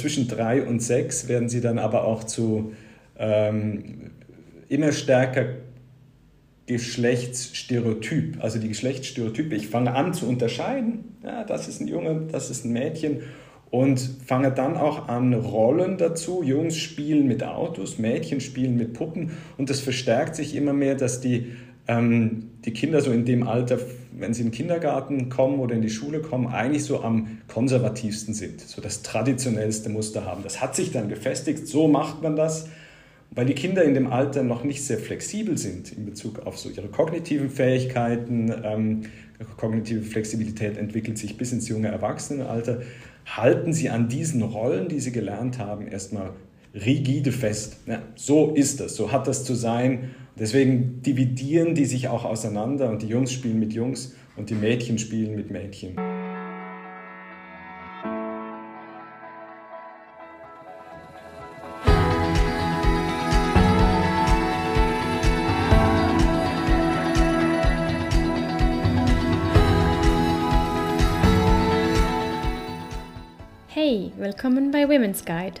zwischen drei und sechs werden sie dann aber auch zu ähm, immer stärker Geschlechtsstereotyp, also die Geschlechtsstereotype. Ich fange an zu unterscheiden, ja, das ist ein Junge, das ist ein Mädchen und fange dann auch an Rollen dazu. Jungs spielen mit Autos, Mädchen spielen mit Puppen und das verstärkt sich immer mehr, dass die, ähm, die Kinder so in dem Alter, wenn sie in den Kindergarten kommen oder in die Schule kommen, eigentlich so am konservativsten sind, so das traditionellste Muster haben. Das hat sich dann gefestigt, so macht man das weil die Kinder in dem Alter noch nicht sehr flexibel sind in Bezug auf so ihre kognitiven Fähigkeiten. Ähm, kognitive Flexibilität entwickelt sich bis ins junge Erwachsenenalter. Halten sie an diesen Rollen, die sie gelernt haben, erstmal rigide fest. Ja, so ist das, so hat das zu sein. Deswegen dividieren die sich auch auseinander und die Jungs spielen mit Jungs und die Mädchen spielen mit Mädchen. Willkommen bei Women's Guide,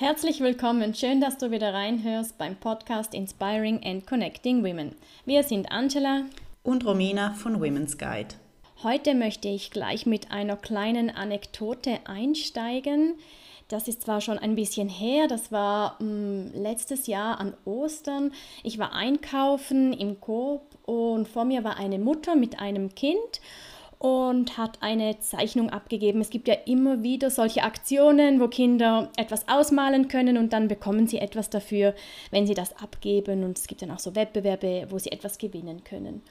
Herzlich willkommen, schön, dass du wieder reinhörst beim Podcast Inspiring and Connecting Women. Wir sind Angela und Romina von Women's Guide. Heute möchte ich gleich mit einer kleinen Anekdote einsteigen. Das ist zwar schon ein bisschen her, das war mh, hm, letztes Jahr an Ostern. Ich war einkaufen im Coop und vor mir war eine Mutter mit einem Kind und hat eine Zeichnung abgegeben. Es gibt ja immer wieder solche Aktionen, wo Kinder etwas ausmalen können und dann bekommen sie etwas dafür, wenn sie das abgeben. Und es gibt dann auch so Wettbewerbe, wo sie etwas gewinnen können.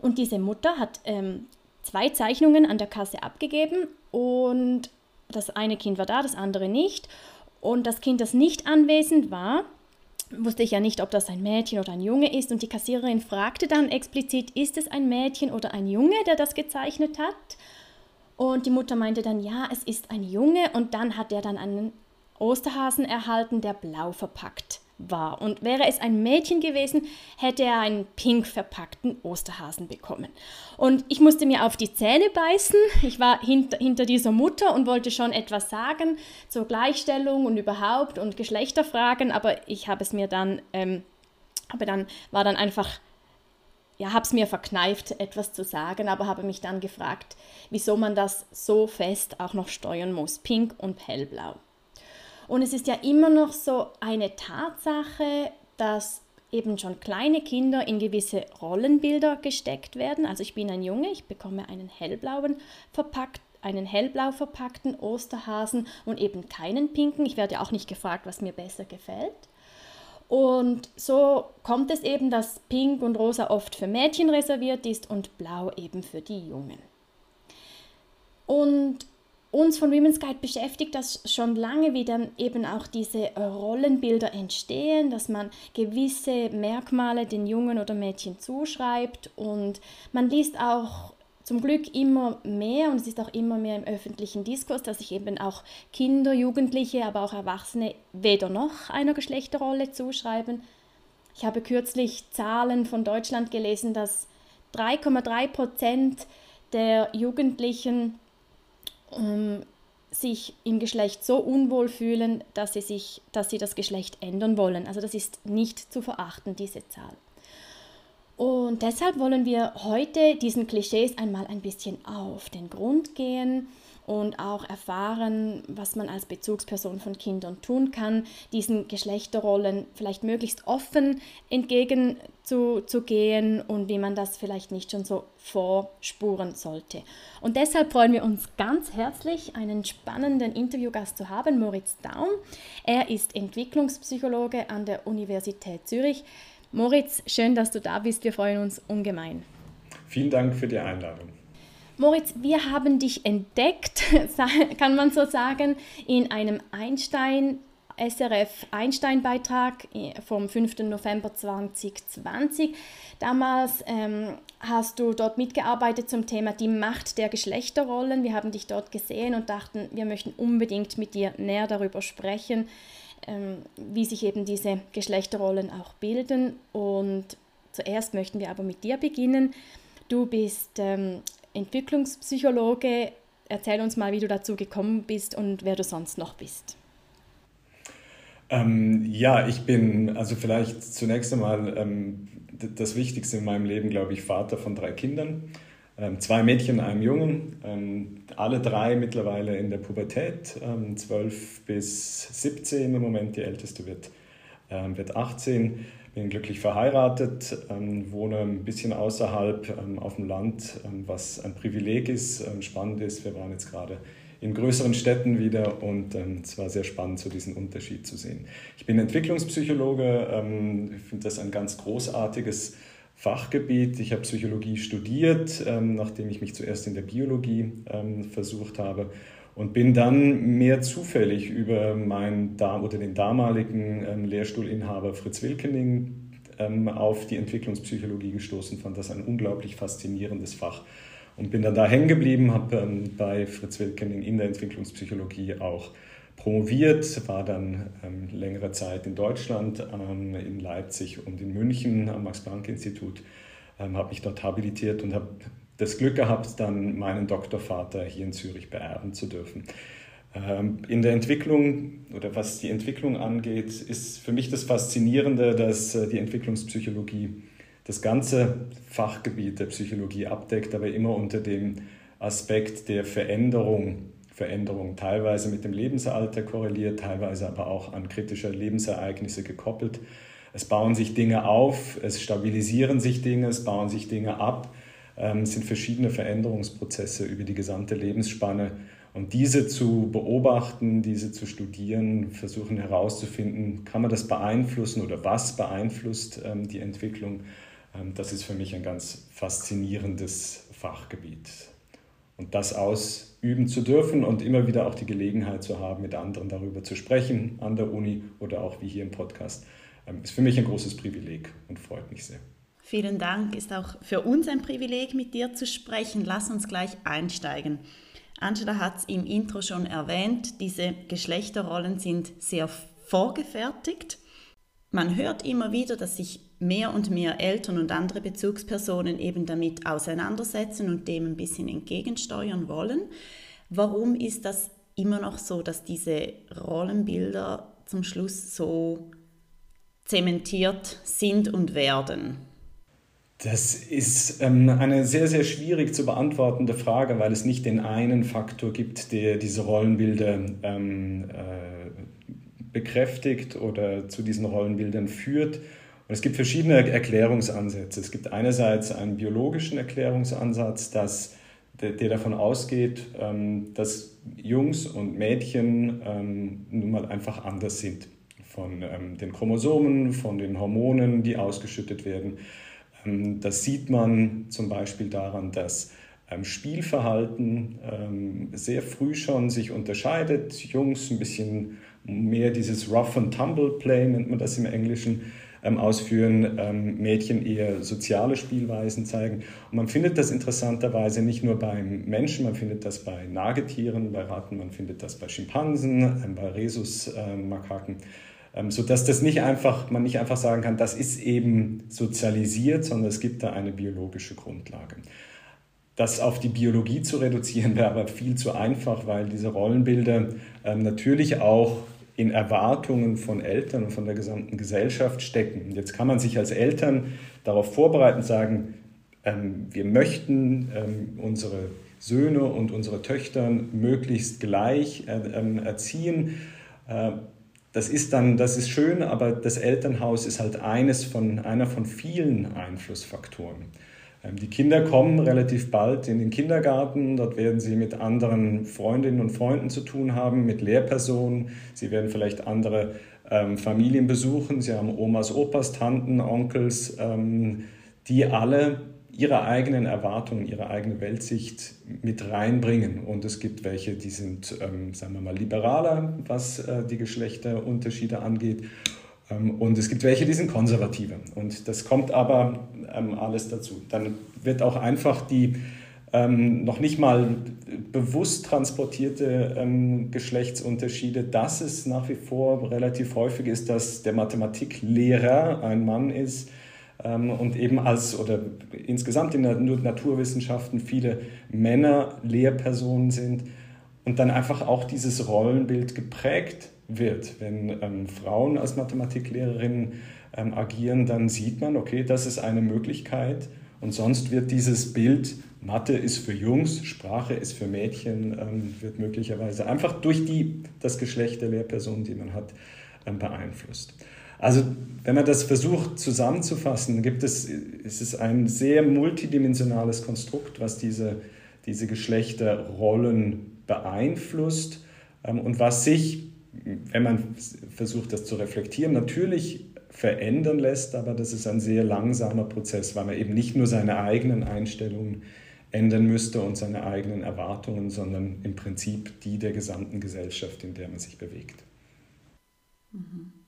Und diese Mutter hat ähm, zwei Zeichnungen an der Kasse abgegeben und das eine Kind war da, das andere nicht. Und das Kind, das nicht anwesend war, wusste ich ja nicht, ob das ein Mädchen oder ein Junge ist. Und die Kassiererin fragte dann explizit, ist es ein Mädchen oder ein Junge, der das gezeichnet hat? Und die Mutter meinte dann, ja, es ist ein Junge. Und dann hat er dann einen Osterhasen erhalten, der blau verpackt war. Und wäre es ein Mädchen gewesen, hätte er einen pink verpackten Osterhasen bekommen. Und ich musste mir auf die Zähne beißen. Ich war hinter, hinter dieser Mutter und wollte schon etwas sagen zur Gleichstellung und überhaupt und Geschlechterfragen, aber ich habe es mir dann, ähm, aber dann war dann einfach ja, habe es mir verkneift, etwas zu sagen, aber habe mich dann gefragt, wieso man das so fest auch noch steuern muss, pink und hellblau. Und es ist ja immer noch so eine Tatsache, dass eben schon kleine Kinder in gewisse Rollenbilder gesteckt werden. Also ich bin ein Junge, ich bekomme einen hellblauen verpackt einen hellblau verpackten Osterhasen und eben keinen pinken. Ich werde auch nicht gefragt, was mir besser gefällt. Und so kommt es eben, dass Pink und Rosa oft für Mädchen reserviert ist und Blau eben für die Jungen. Und uns von Women's Guide beschäftigt das schon lange, wie dann eben auch diese äh, Rollenbilder entstehen, dass man gewisse Merkmale den Jungen oder Mädchen zuschreibt und man liest auch zum Glück immer mehr und es ist auch immer mehr im öffentlichen Diskurs, dass sich eben auch Kinder, Jugendliche, aber auch Erwachsene weder noch einer Geschlechterrolle zuschreiben. Ich habe kürzlich Zahlen von Deutschland gelesen, dass 3,3 Prozent der Jugendlichen ähm, sich im Geschlecht so unwohl fühlen, dass sie, sich, dass sie das Geschlecht ändern wollen. Also das ist nicht zu verachten, diese Zahl. Und deshalb wollen wir heute diesen Klischees einmal ein bisschen auf den Grund gehen und auch erfahren, was man als Bezugsperson von Kindern tun kann, diesen Geschlechterrollen vielleicht möglichst offen entgegenzugehen und wie man das vielleicht nicht schon so vorspuren sollte. Und deshalb freuen wir uns ganz herzlich, einen spannenden Interviewgast zu haben, Moritz Daum. Er ist Entwicklungspsychologe an der Universität Zürich. Moritz, schön, dass du da bist. Wir freuen uns ungemein. Vielen Dank für die Einladung. Moritz, wir haben dich entdeckt, kann man so sagen, in einem Einstein SRF Einstein-Beitrag äh, vom 5. November 2020. Damals ähm, hast du dort mitgearbeitet zum Thema die Macht der Geschlechterrollen. Wir haben dich dort gesehen und dachten, wir möchten unbedingt mit dir näher darüber sprechen, ähm, wie sich eben diese Geschlechterrollen auch bilden. Und zuerst möchten wir aber mit dir beginnen. Du bist ähm, Entwicklungspsychologe. Erzähl uns mal, wie du dazu gekommen bist und wer du sonst noch bist. Ähm, ja, ich bin also vielleicht zunächst einmal ähm, das Wichtigste in meinem Leben, glaube ich, Vater von drei Kindern. Ähm, zwei Mädchen, einem Jungen, ähm, alle drei mittlerweile in der Pubertät, ähm, 12 bis 17 im Moment, die älteste wird, ähm, wird 18 bin glücklich verheiratet, ähm, wohne ein bisschen außerhalb ähm, auf dem Land, ähm, was ein Privileg ist, ähm, spannend ist. Wir waren jetzt gerade in größeren Städten wieder und ähm, es war sehr spannend, so diesen Unterschied zu sehen. Ich bin Entwicklungspsychologe, ähm, finde das ein ganz großartiges Fachgebiet. Ich habe Psychologie studiert, nachdem ich mich zuerst in der Biologie versucht habe und bin dann mehr zufällig über meinen oder den damaligen ähm, Lehrstuhlinhaber Fritz Wilkening ähm, auf die Entwicklungspsychologie gestoßen, fand das ein unglaublich faszinierendes Fach und bin dann da hängen geblieben, habe ähm, bei Fritz Wilkening in der Entwicklungspsychologie auch promoviert, war dann längere Zeit in Deutschland, in Leipzig und in München am Max-Planck-Institut, habe mich dort habilitiert und habe das Glück gehabt, dann meinen Doktorvater hier in Zürich beerben zu dürfen. Ähm, in der Entwicklung oder was die Entwicklung angeht, ist für mich das Faszinierende, dass äh, die Entwicklungspsychologie das ganze Fachgebiet der Psychologie abdeckt, aber immer unter dem Aspekt der Veränderung. Veränderung teilweise mit dem Lebensalter korreliert, teilweise aber auch an kritische Lebensereignisse gekoppelt. Es bauen sich Dinge auf, es stabilisieren sich Dinge, es bauen sich Dinge ab ähm, sind verschiedene Veränderungsprozesse über die gesamte Lebensspanne. Und diese zu beobachten, diese zu studieren, versuchen herauszufinden, kann man das beeinflussen oder was beeinflusst ähm, die Entwicklung, ähm, das ist für mich ein ganz faszinierendes Fachgebiet. Und das ausüben zu dürfen und immer wieder auch die Gelegenheit zu haben, mit anderen darüber zu sprechen, an der Uni oder auch wie hier im Podcast, ist für mich ein großes Privileg und freut mich sehr. Vielen Dank, ist auch für uns ein Privileg, mit dir zu sprechen. Lass uns gleich einsteigen. Angela hat es im Intro schon erwähnt, diese Geschlechterrollen sind sehr vorgefertigt. Man hört immer wieder, dass sich mehr und mehr Eltern und andere Bezugspersonen eben damit auseinandersetzen und dem ein bisschen entgegensteuern wollen. Warum ist das immer noch so, dass diese Rollenbilder zum Schluss so zementiert sind und werden? Das ist ähm, eine sehr, sehr schwierig zu beantwortende Frage, weil es nicht den einen Faktor gibt, der diese Rollenbilder ähm, äh, bekräftigt oder zu diesen Rollenbildern führt. Und es gibt verschiedene Erklärungsansätze. Es gibt einerseits einen biologischen Erklärungsansatz, dass, der, der davon ausgeht, ähm, dass Jungs und Mädchen ähm, nun mal einfach anders sind. Von ähm, den Chromosomen, von den Hormonen, die ausgeschüttet werden. Ähm, das sieht man zum Beispiel daran, dass ähm, Spielverhalten ähm, sehr früh schon sich unterscheidet. Jungs ein bisschen mehr dieses Rough and Tumble Play nennt man das im Englischen ausführen, Mädchen eher soziale Spielweisen zeigen. Und man findet das interessanterweise nicht nur beim Menschen, man findet das bei Nagetieren, bei Ratten, man findet das bei Schimpansen, bei Rhesusmakaken. Ähm, sodass das nicht einfach, man nicht einfach sagen kann, das ist eben sozialisiert, sondern es gibt da eine biologische Grundlage. Das auf die Biologie zu reduzieren wäre aber viel zu einfach, weil diese Rollenbilder ähm, natürlich auch in Erwartungen von Eltern und von der gesamten Gesellschaft stecken. Jetzt kann man sich als Eltern darauf vorbereiten sagen, ähm, wir möchten ähm, unsere Söhne und unsere Töchter möglichst gleich äh, ähm, erziehen. Äh, das ist dann, das ist schön, aber das Elternhaus ist halt eines von, einer von vielen Einflussfaktoren. Ähm, die Kinder kommen relativ bald in den Kindergarten. Dort werden sie mit anderen Freundinnen und Freunden zu tun haben, mit Lehrpersonen. Sie werden vielleicht andere ähm, Familien besuchen. Sie haben Omas, Opas, Tanten, Onkels, ähm, die alle ihre eigenen Erwartungen, ihre eigene Weltsicht mit reinbringen. Und es gibt welche, die sind, ähm, sagen wir mal, liberaler, was äh, die Geschlechterunterschiede angeht. Ähm, und es gibt welche, die sind konservativer. Und das kommt aber ähm, alles dazu. Dann wird auch einfach die ähm, noch nicht mal bewusst transportierte ähm, Geschlechtsunterschiede, dass es nach wie vor relativ häufig ist, dass der Mathematiklehrer ein Mann ist und eben als oder insgesamt in den Naturwissenschaften viele Männer Lehrpersonen sind und dann einfach auch dieses Rollenbild geprägt wird. Wenn ähm, Frauen als Mathematiklehrerinnen ähm, agieren, dann sieht man, okay, das ist eine Möglichkeit und sonst wird dieses Bild Mathe ist für Jungs, Sprache ist für Mädchen, ähm, wird möglicherweise einfach durch die, das Geschlecht der Lehrperson, die man hat, ähm, beeinflusst. Also wenn man das versucht zusammenzufassen, gibt es, ist es ein sehr multidimensionales Konstrukt, was diese, diese Geschlechterrollen beeinflusst ähm, und was sich, wenn man versucht, das zu reflektieren, natürlich verändern lässt, aber das ist ein sehr langsamer Prozess, weil man eben nicht nur seine eigenen Einstellungen ändern müsste und seine eigenen Erwartungen, sondern im Prinzip die der gesamten Gesellschaft, in der man sich bewegt. Mhm.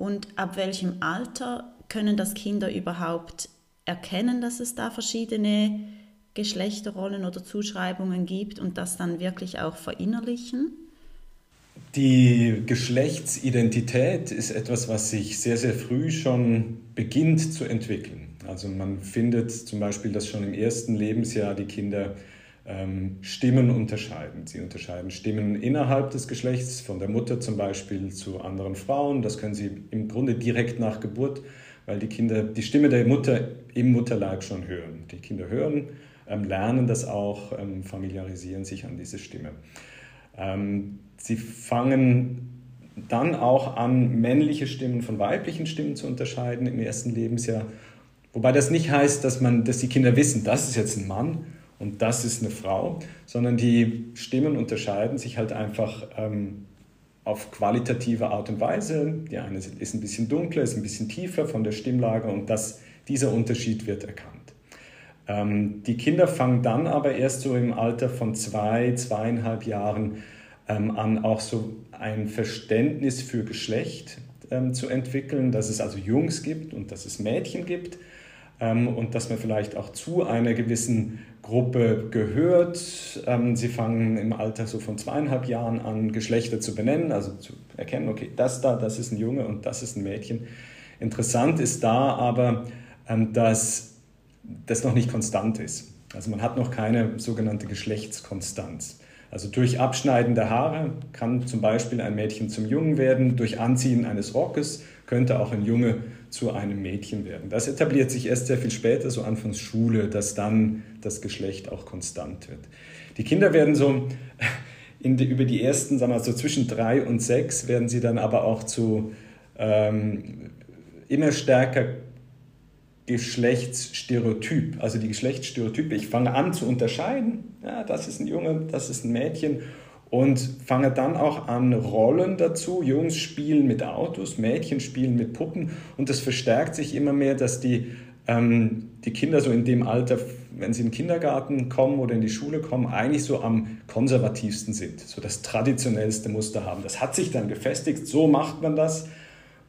Und ab welchem Alter können das Kinder überhaupt erkennen, dass es da verschiedene Geschlechterrollen oder Zuschreibungen gibt und das dann wirklich auch verinnerlichen? Die Geschlechtsidentität ist etwas, was sich sehr, sehr früh schon beginnt zu entwickeln. Also man findet zum Beispiel, dass schon im ersten Lebensjahr die Kinder Stimmen unterscheiden. Sie unterscheiden Stimmen innerhalb des Geschlechts, von der Mutter zum Beispiel zu anderen Frauen. Das können sie im Grunde direkt nach Geburt, weil die Kinder die Stimme der Mutter im Mutterleib schon hören. Die Kinder hören, ähm, lernen das auch, ähm, familiarisieren sich an diese Stimme. Ähm, sie fangen dann auch an, männliche Stimmen von weiblichen Stimmen zu unterscheiden im ersten Lebensjahr Wobei das nicht heißt, dass, man, dass die Kinder wissen, das ist jetzt ein Mann und das ist eine Frau, sondern die Stimmen unterscheiden sich halt einfach ähm, auf qualitative Art und Weise. Die eine ist ein bisschen dunkler, ist ein bisschen tiefer von der Stimmlage und das, dieser Unterschied wird erkannt. Ähm, die Kinder fangen dann aber erst so im Alter von zwei, zweieinhalb Jahren ähm, an, auch so ein Verständnis für Geschlecht ähm, zu entwickeln, dass es also Jungs gibt und dass es Mädchen gibt und dass man vielleicht auch zu einer gewissen Gruppe gehört. Ähm, sie fangen im Alter so von zweieinhalb Jahren an, Geschlechter zu benennen, also zu erkennen, okay, das da, das ist ein Junge und das ist ein Mädchen. Interessant ist da aber, ähm, dass das noch nicht konstant ist. Also man hat noch keine sogenannte Geschlechtskonstanz. Also durch Abschneiden der Haare kann zum Beispiel ein Mädchen zum Jungen werden, durch Anziehen eines Rockes könnte auch ein Junge zu einem Mädchen werden. Das etabliert sich erst sehr viel später, so anfangs Schule, dass dann das Geschlecht auch konstant wird. Die Kinder werden so die, über die ersten, sagen wir mal, so zwischen drei und sechs, werden sie dann aber auch zu ähm, immer stärker Geschlechtsstereotyp, also die Geschlechtsstereotype. Ich fange an zu unterscheiden, ja, das ist ein Junge, das ist ein Mädchen und fange dann auch an, Rollen dazu. Jungs spielen mit Autos, Mädchen spielen mit Puppen und das verstärkt sich immer mehr, dass die, ähm, die Kinder so in dem Alter, wenn sie in den Kindergarten kommen oder in die Schule kommen, eigentlich so am konservativsten sind, so das traditionellste Muster haben. Das hat sich dann gefestigt, so macht man das,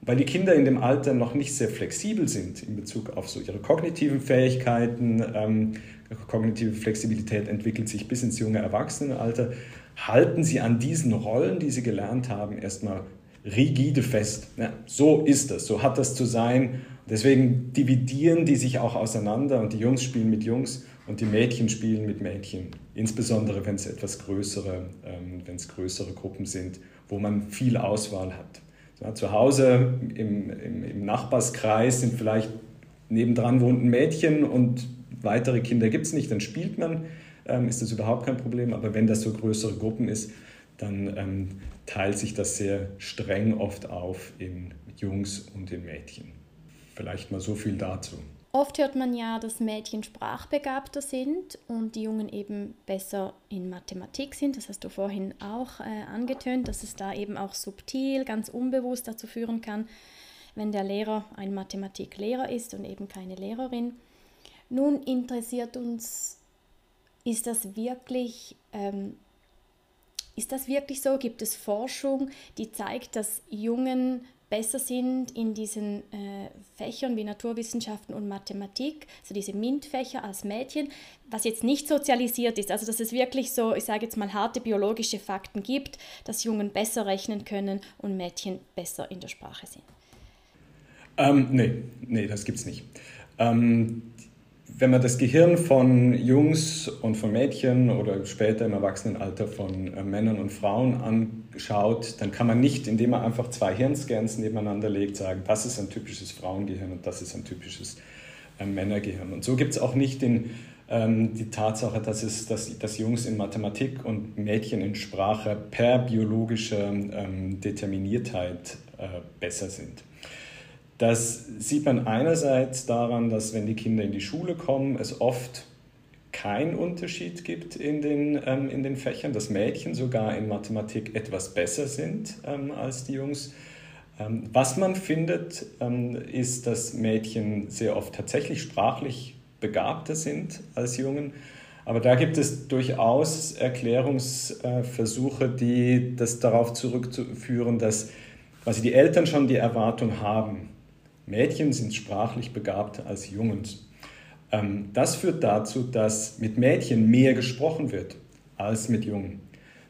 weil die Kinder in dem Alter noch nicht sehr flexibel sind in Bezug auf so ihre kognitiven Fähigkeiten. Ähm, kognitive Flexibilität entwickelt sich bis ins junge Erwachsenenalter halten sie an diesen Rollen, die sie gelernt haben, erstmal rigide fest. Ja, so ist das, so hat das zu sein. Deswegen dividieren die sich auch auseinander und die Jungs spielen mit Jungs und die Mädchen spielen mit Mädchen. Insbesondere wenn es etwas größere, ähm, wenn es größere Gruppen sind, wo man viel Auswahl hat. Ja, zu Hause im, im, im Nachbarskreis sind vielleicht nebendran wohnt ein Mädchen und weitere Kinder gibt es nicht, dann spielt man ähm, ist das überhaupt kein Problem. Aber wenn das so größere Gruppen ist, dann ähm, teilt sich das sehr streng oft auf in Jungs und in Mädchen. Vielleicht mal so viel dazu. Oft hört man ja, dass Mädchen sprachbegabter sind und die Jungen eben besser in Mathematik sind. Das hast du vorhin auch äh, angetönt, dass es da eben auch subtil, ganz unbewusst dazu führen kann, wenn der Lehrer ein Mathematiklehrer ist und eben keine Lehrerin. Nun interessiert uns, ist das wirklich, ähm, ist das wirklich so? Gibt es Forschung, die zeigt, dass Jungen besser sind in diesen äh, Fächern wie Naturwissenschaften und Mathematik, also diese MINT-Fächer als Mädchen, was jetzt nicht sozialisiert ist, also dass es wirklich so, ich sage jetzt mal, harte biologische Fakten gibt, dass Jungen besser rechnen können und Mädchen besser in der Sprache sind. Ähm, nee, nee, das gibt es nicht. Ähm, wenn man das Gehirn von Jungs und von Mädchen oder später im Erwachsenenalter von äh, Männern und Frauen anschaut, dann kann man nicht, indem man einfach zwei Hirnscans nebeneinander legt, sagen, das ist ein typisches Frauengehirn und das ist ein typisches äh, Männergehirn. Und so gibt es auch nicht den, ähm, die Tatsache, dass, es, dass, dass Jungs in Mathematik und Mädchen in Sprache per biologischer ähm, Determiniertheit äh, besser sind. Das sieht man einerseits daran, dass wenn die Kinder in die Schule kommen, es oft keinen Unterschied gibt in den, ähm, in den Fächern, dass Mädchen sogar in Mathematik etwas besser sind ähm, als die Jungs. Ähm, was man findet, ähm, ist, dass Mädchen sehr oft tatsächlich sprachlich begabter sind als Jungen. Aber da gibt es durchaus Erklärungsversuche, die das darauf zurückzuführen, dass quasi die Eltern schon die Erwartung haben, Mädchen sind sprachlich begabter als Jungs. Ähm, das führt dazu, dass mit Mädchen mehr gesprochen wird als mit Jungen.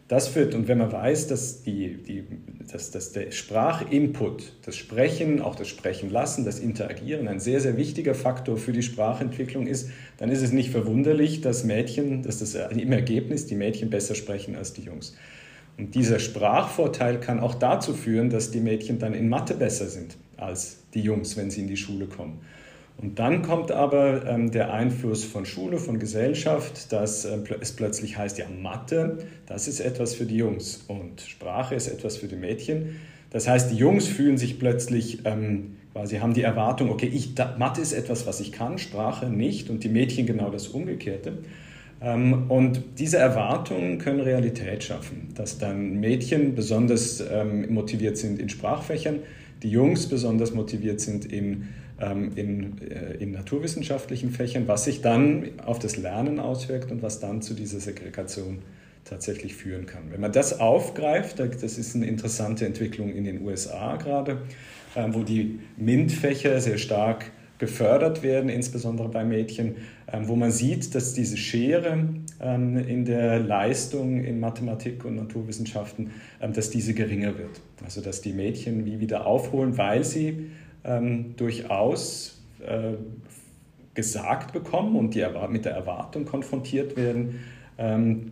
Das führt, und wenn man weiß, dass, die, die, dass, dass der Sprachinput, das Sprechen, auch das Sprechen lassen, das Interagieren ein sehr, sehr wichtiger Faktor für die Sprachentwicklung ist, dann ist es nicht verwunderlich, dass Mädchen, dass das im Ergebnis die Mädchen besser sprechen als die Jungs. Und dieser Sprachvorteil kann auch dazu führen, dass die Mädchen dann in Mathe besser sind als die Jungs, wenn sie in die Schule kommen. Und dann kommt aber ähm, der Einfluss von Schule, von Gesellschaft, dass äh, es plötzlich heißt, ja, Mathe, das ist etwas für die Jungs und Sprache ist etwas für die Mädchen. Das heißt, die Jungs fühlen sich plötzlich, ähm, quasi haben die Erwartung, okay, ich, da, Mathe ist etwas, was ich kann, Sprache nicht und die Mädchen genau das Umgekehrte. Ähm, und diese Erwartungen können Realität schaffen, dass dann Mädchen besonders ähm, motiviert sind in Sprachfächern, die Jungs besonders motiviert sind in, ähm, in, äh, in naturwissenschaftlichen Fächern, was sich dann auf das Lernen auswirkt und was dann zu dieser Segregation tatsächlich führen kann. Wenn man das aufgreift, das ist eine interessante Entwicklung in den USA gerade, äh, wo die MINT-Fächer sehr stark gefördert werden, insbesondere bei Mädchen, ähm, wo man sieht, dass diese Schere ähm, in der Leistung in Mathematik und Naturwissenschaften, ähm, dass diese geringer wird. Also dass die Mädchen wie wieder aufholen, weil sie durchaus äh, gesagt bekommen und die mit der Erwartung konfrontiert werden,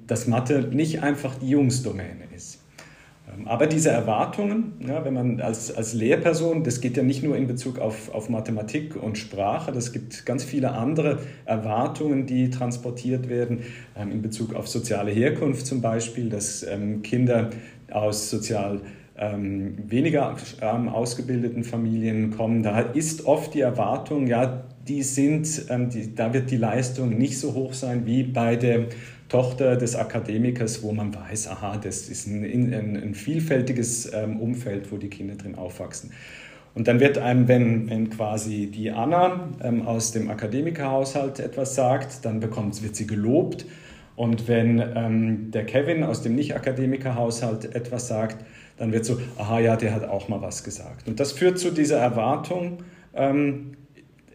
dass Mathe nicht einfach die Jungsdomäne ist. Ähm, aber diese Erwartungen, ja, wenn man als, als Lehrperson, das geht ja nicht nur in Bezug auf, auf Mathematik und Sprache, das gibt ganz viele andere Erwartungen, die transportiert werden, ähm, in Bezug auf soziale Herkunft zum Beispiel, dass ähm, Kinder aus sozial ähm, weniger ähm, ausgebildeten Familien kommen. Da ist oft die Erwartung, ja, die sind, ähm, die, da wird die Leistung nicht so hoch sein wie bei der Tochter des Akademikers, wo man weiß, aha, das ist ein, ein, ein vielfältiges ähm, Umfeld, wo die Kinder drin aufwachsen. Und dann wird einem, wenn, wenn quasi die Anna ähm, aus dem Akademikerhaushalt etwas sagt, dann bekommt, wird sie gelobt. Und wenn ähm, der Kevin aus dem Nicht-Akademikerhaushalt etwas sagt, dann wird so, aha, ja, der hat auch mal was gesagt. Und das führt zu dieser Erwartung, ähm,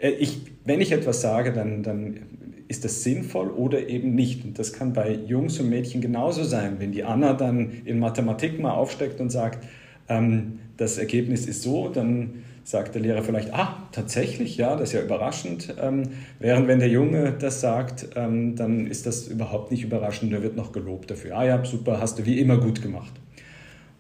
äh, ich, wenn ich etwas sage, dann, dann ist das sinnvoll oder eben nicht. Und das kann bei Jungs und Mädchen genauso sein. Wenn die Anna dann in Mathematik mal aufsteckt und sagt, ähm, das Ergebnis ist so, dann sagt der Lehrer vielleicht, ah, tatsächlich, ja, das ist ja überraschend. Ähm, während wenn der Junge das sagt, ähm, dann ist das überhaupt nicht überraschend, der wird noch gelobt dafür. Ah ja, super, hast du wie immer gut gemacht.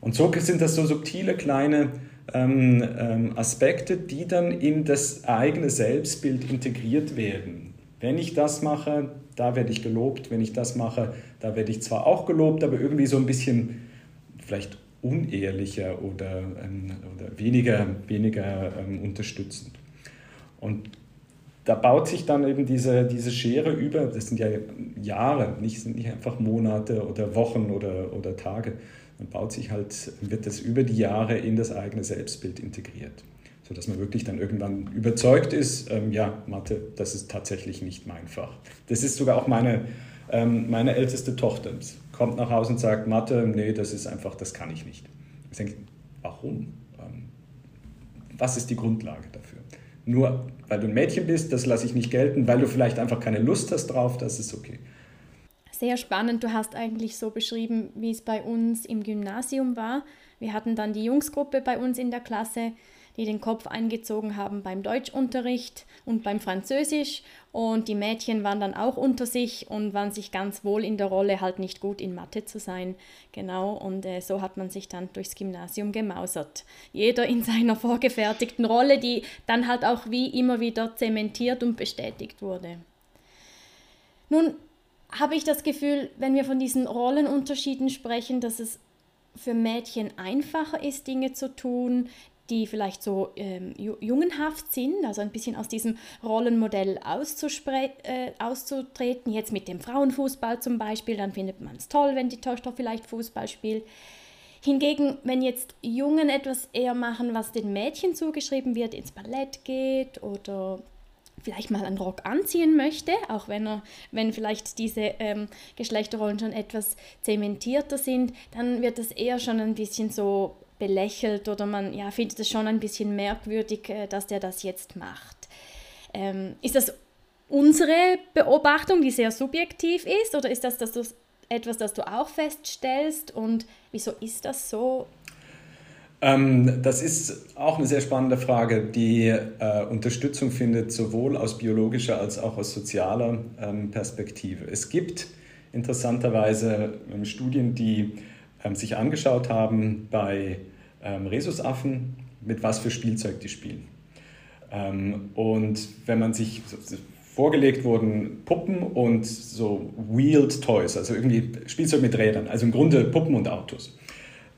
Und so sind das so subtile kleine ähm, ähm, Aspekte, die dann in das eigene Selbstbild integriert werden. Wenn ich das mache, da werde ich gelobt. Wenn ich das mache, da werde ich zwar auch gelobt, aber irgendwie so ein bisschen vielleicht unehrlicher oder, ähm, oder weniger, weniger ähm, unterstützend. Und da baut sich dann eben diese, diese Schere über, das sind ja Jahre, nicht, sind nicht einfach Monate oder Wochen oder, oder Tage. Dann baut sich halt, wird das über die Jahre in das eigene Selbstbild integriert. Sodass man wirklich dann irgendwann überzeugt ist, ähm, ja, Mathe, das ist tatsächlich nicht mein Fach. Das ist sogar auch meine, ähm, meine älteste Tochter. Kommt nach Hause und sagt, Mathe, nee, das ist einfach, das kann ich nicht. Ich denke, warum? Ähm, was ist die Grundlage dafür? Nur weil du ein Mädchen bist, das lasse ich nicht gelten, weil du vielleicht einfach keine Lust hast drauf, das ist okay. Sehr spannend. Du hast eigentlich so beschrieben, wie es bei uns im Gymnasium war. Wir hatten dann die Jungsgruppe bei uns in der Klasse, die den Kopf eingezogen haben beim Deutschunterricht und beim Französisch. Und die Mädchen waren dann auch unter sich und waren sich ganz wohl in der Rolle, halt nicht gut in Mathe zu sein. Genau, und äh, so hat man sich dann durchs Gymnasium gemausert. Jeder in seiner vorgefertigten Rolle, die dann halt auch wie immer wieder zementiert und bestätigt wurde. Nun habe ich das Gefühl, wenn wir von diesen Rollenunterschieden sprechen, dass es für Mädchen einfacher ist, Dinge zu tun, die vielleicht so ähm, jungenhaft sind, also ein bisschen aus diesem Rollenmodell äh, auszutreten. Jetzt mit dem Frauenfußball zum Beispiel, dann findet man es toll, wenn die Tochter vielleicht Fußball spielt. Hingegen, wenn jetzt Jungen etwas eher machen, was den Mädchen zugeschrieben wird, ins Ballett geht oder vielleicht mal einen Rock anziehen möchte, auch wenn er, wenn vielleicht diese ähm, Geschlechterrollen schon etwas zementierter sind, dann wird das eher schon ein bisschen so belächelt oder man ja, findet es schon ein bisschen merkwürdig, äh, dass der das jetzt macht. Ähm, ist das unsere Beobachtung, die sehr subjektiv ist, oder ist das, dass du etwas, das du auch feststellst und wieso ist das so? Ähm, das ist auch eine sehr spannende Frage, die äh, Unterstützung findet, sowohl aus biologischer als auch aus sozialer ähm, Perspektive. Es gibt interessanterweise ähm, Studien, die sich angeschaut haben bei ähm, Rhesusaffen, mit was für Spielzeug die spielen. Ähm, und wenn man sich vorgelegt wurden Puppen und so Wheeled Toys, also irgendwie Spielzeug mit Rädern, also im Grunde Puppen und Autos.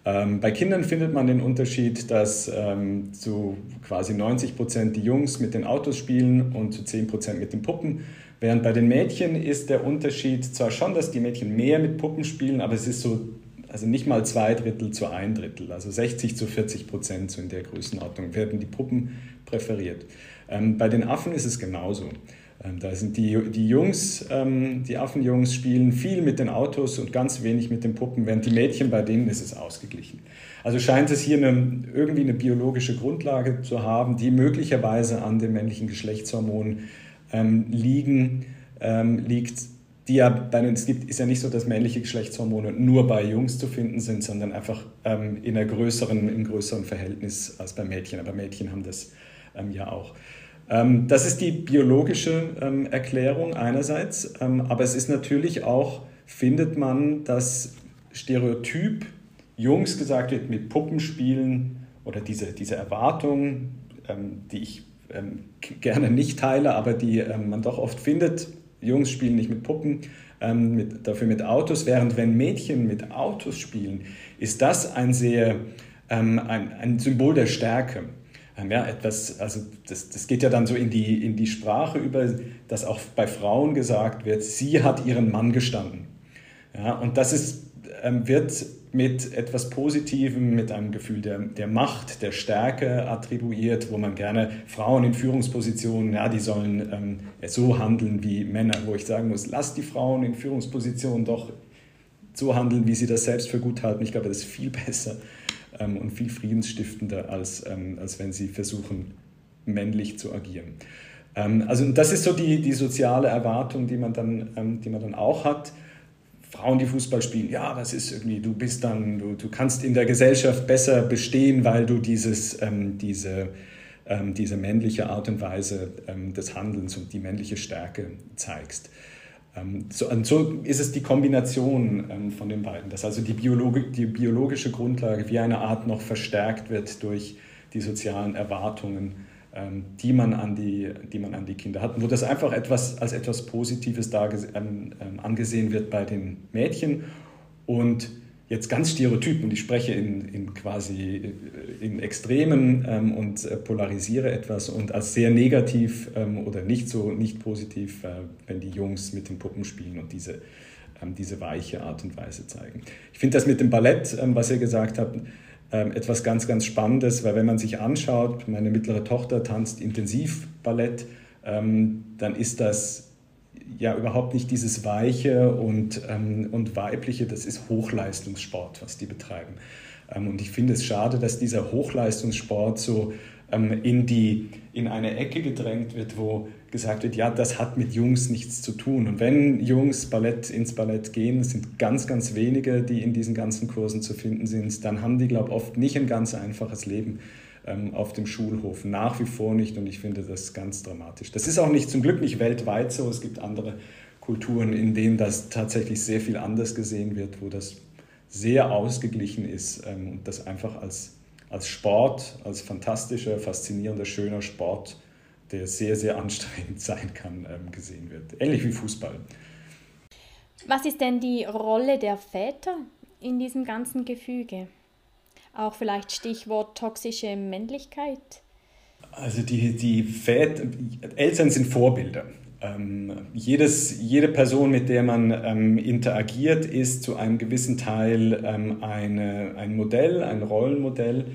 Ähm, bei Kindern findet man den Unterschied, dass ähm, zu quasi 90 Prozent die Jungs mit den Autos spielen und zu 10 Prozent mit den Puppen. Während bei den Mädchen ist der Unterschied zwar schon, dass die Mädchen mehr mit Puppen spielen, aber es ist so also nicht mal zwei Drittel zu ein Drittel, also 60 zu 40 Prozent so in der Größenordnung werden die Puppen präferiert. Ähm, bei den Affen ist es genauso. Ähm, da sind die, die Jungs, ähm, die Affenjungs spielen viel mit den Autos und ganz wenig mit den Puppen, während die Mädchen, bei denen ist es ausgeglichen. Also scheint es hier eine, irgendwie eine biologische Grundlage zu haben, die möglicherweise an den männlichen Geschlechtshormonen ähm, liegen, ähm, liegt die ja den, es gibt, ist ja nicht so, dass männliche Geschlechtshormone nur bei Jungs zu finden sind, sondern einfach ähm, in einer größeren, im größeren Verhältnis als bei Mädchen. Aber Mädchen haben das ähm, ja auch. Ähm, das ist die biologische ähm, Erklärung einerseits, ähm, aber es ist natürlich auch, findet man, dass Stereotyp Jungs gesagt wird mit Puppenspielen oder diese, diese Erwartung, ähm, die ich gerne nicht teile, aber die man doch oft findet, Jungs spielen nicht mit Puppen, ähm, mit, dafür mit Autos, während wenn Mädchen mit Autos spielen, ist das ein sehr ähm, ein, ein Symbol der Stärke. Ähm, ja, etwas, also das, das geht ja dann so in die, in die Sprache über, dass auch bei Frauen gesagt wird, sie hat ihren Mann gestanden. Ja, und das ist, ähm, wird mit etwas Positivem, mit einem Gefühl der, der Macht, der Stärke attribuiert, wo man gerne Frauen in Führungspositionen, ja, die sollen ähm, so handeln wie Männer, wo ich sagen muss, lasst die Frauen in Führungspositionen doch so handeln, wie sie das selbst für gut halten. Ich glaube, das ist viel besser ähm, und viel friedensstiftender, als, ähm, als wenn sie versuchen, männlich zu agieren. Ähm, also das ist so die, die soziale Erwartung, die man dann, ähm, die man dann auch hat. Frauen, die Fußball spielen, ja, das ist irgendwie, du bist dann, du, du kannst in der Gesellschaft besser bestehen, weil du dieses, ähm, diese, ähm, diese männliche Art und Weise ähm, des Handelns und die männliche Stärke zeigst. Ähm, so, und so ist es die Kombination ähm, von den beiden, dass also die, Biologi die biologische Grundlage wie eine Art noch verstärkt wird durch die sozialen Erwartungen die man, an die, die man an die Kinder hat. wo das einfach etwas, als etwas Positives da, ähm, ähm, angesehen wird bei den Mädchen. Und jetzt ganz stereotyp, und ich spreche in, in quasi äh, in Extremen ähm, und äh, polarisiere etwas und als sehr negativ ähm, oder nicht so nicht positiv, äh, wenn die Jungs mit den Puppen spielen und diese, ähm, diese weiche Art und Weise zeigen. Ich finde das mit dem Ballett, was ihr gesagt habt, ähm, etwas ganz, ganz Spannendes, weil wenn man sich anschaut, meine mittlere Tochter tanzt intensiv Ballett, ähm, dann ist das ja überhaupt nicht dieses Weiche und, ähm, und Weibliche, das ist Hochleistungssport, was die betreiben. und ich finde es schade, dass dieser Hochleistungssport so in, die, in eine Ecke gedrängt wird, wo gesagt wird, ja, das hat mit Jungs nichts zu tun. Und wenn Jungs Ballett ins Ballett gehen, es sind ganz, ganz wenige, die in diesen ganzen Kursen zu finden sind, dann haben die, glaube ich, oft nicht ein ganz einfaches Leben ähm, auf dem Schulhof. Nach wie vor nicht und ich finde das ganz dramatisch. Das ist auch nicht zum Glück nicht weltweit so. Es gibt andere Kulturen, in denen das tatsächlich sehr viel anders gesehen wird, wo das sehr ausgeglichen ist ähm, und das einfach als, als Sport, als fantastischer, faszinierender, schöner Sport der sehr, sehr anstrengend sein kann, ähm, gesehen wird. Ähnlich wie Fußball. Was ist denn die Rolle der Väter in diesem ganzen Gefüge? Auch vielleicht Stichwort toxische Männlichkeit? Also die, die Väter, Eltern sind Vorbilder. Ähm, jedes, jede Person, mit der man ähm, interagiert, ist zu einem gewissen Teil ähm, eine, ein Modell, ein Rollenmodell.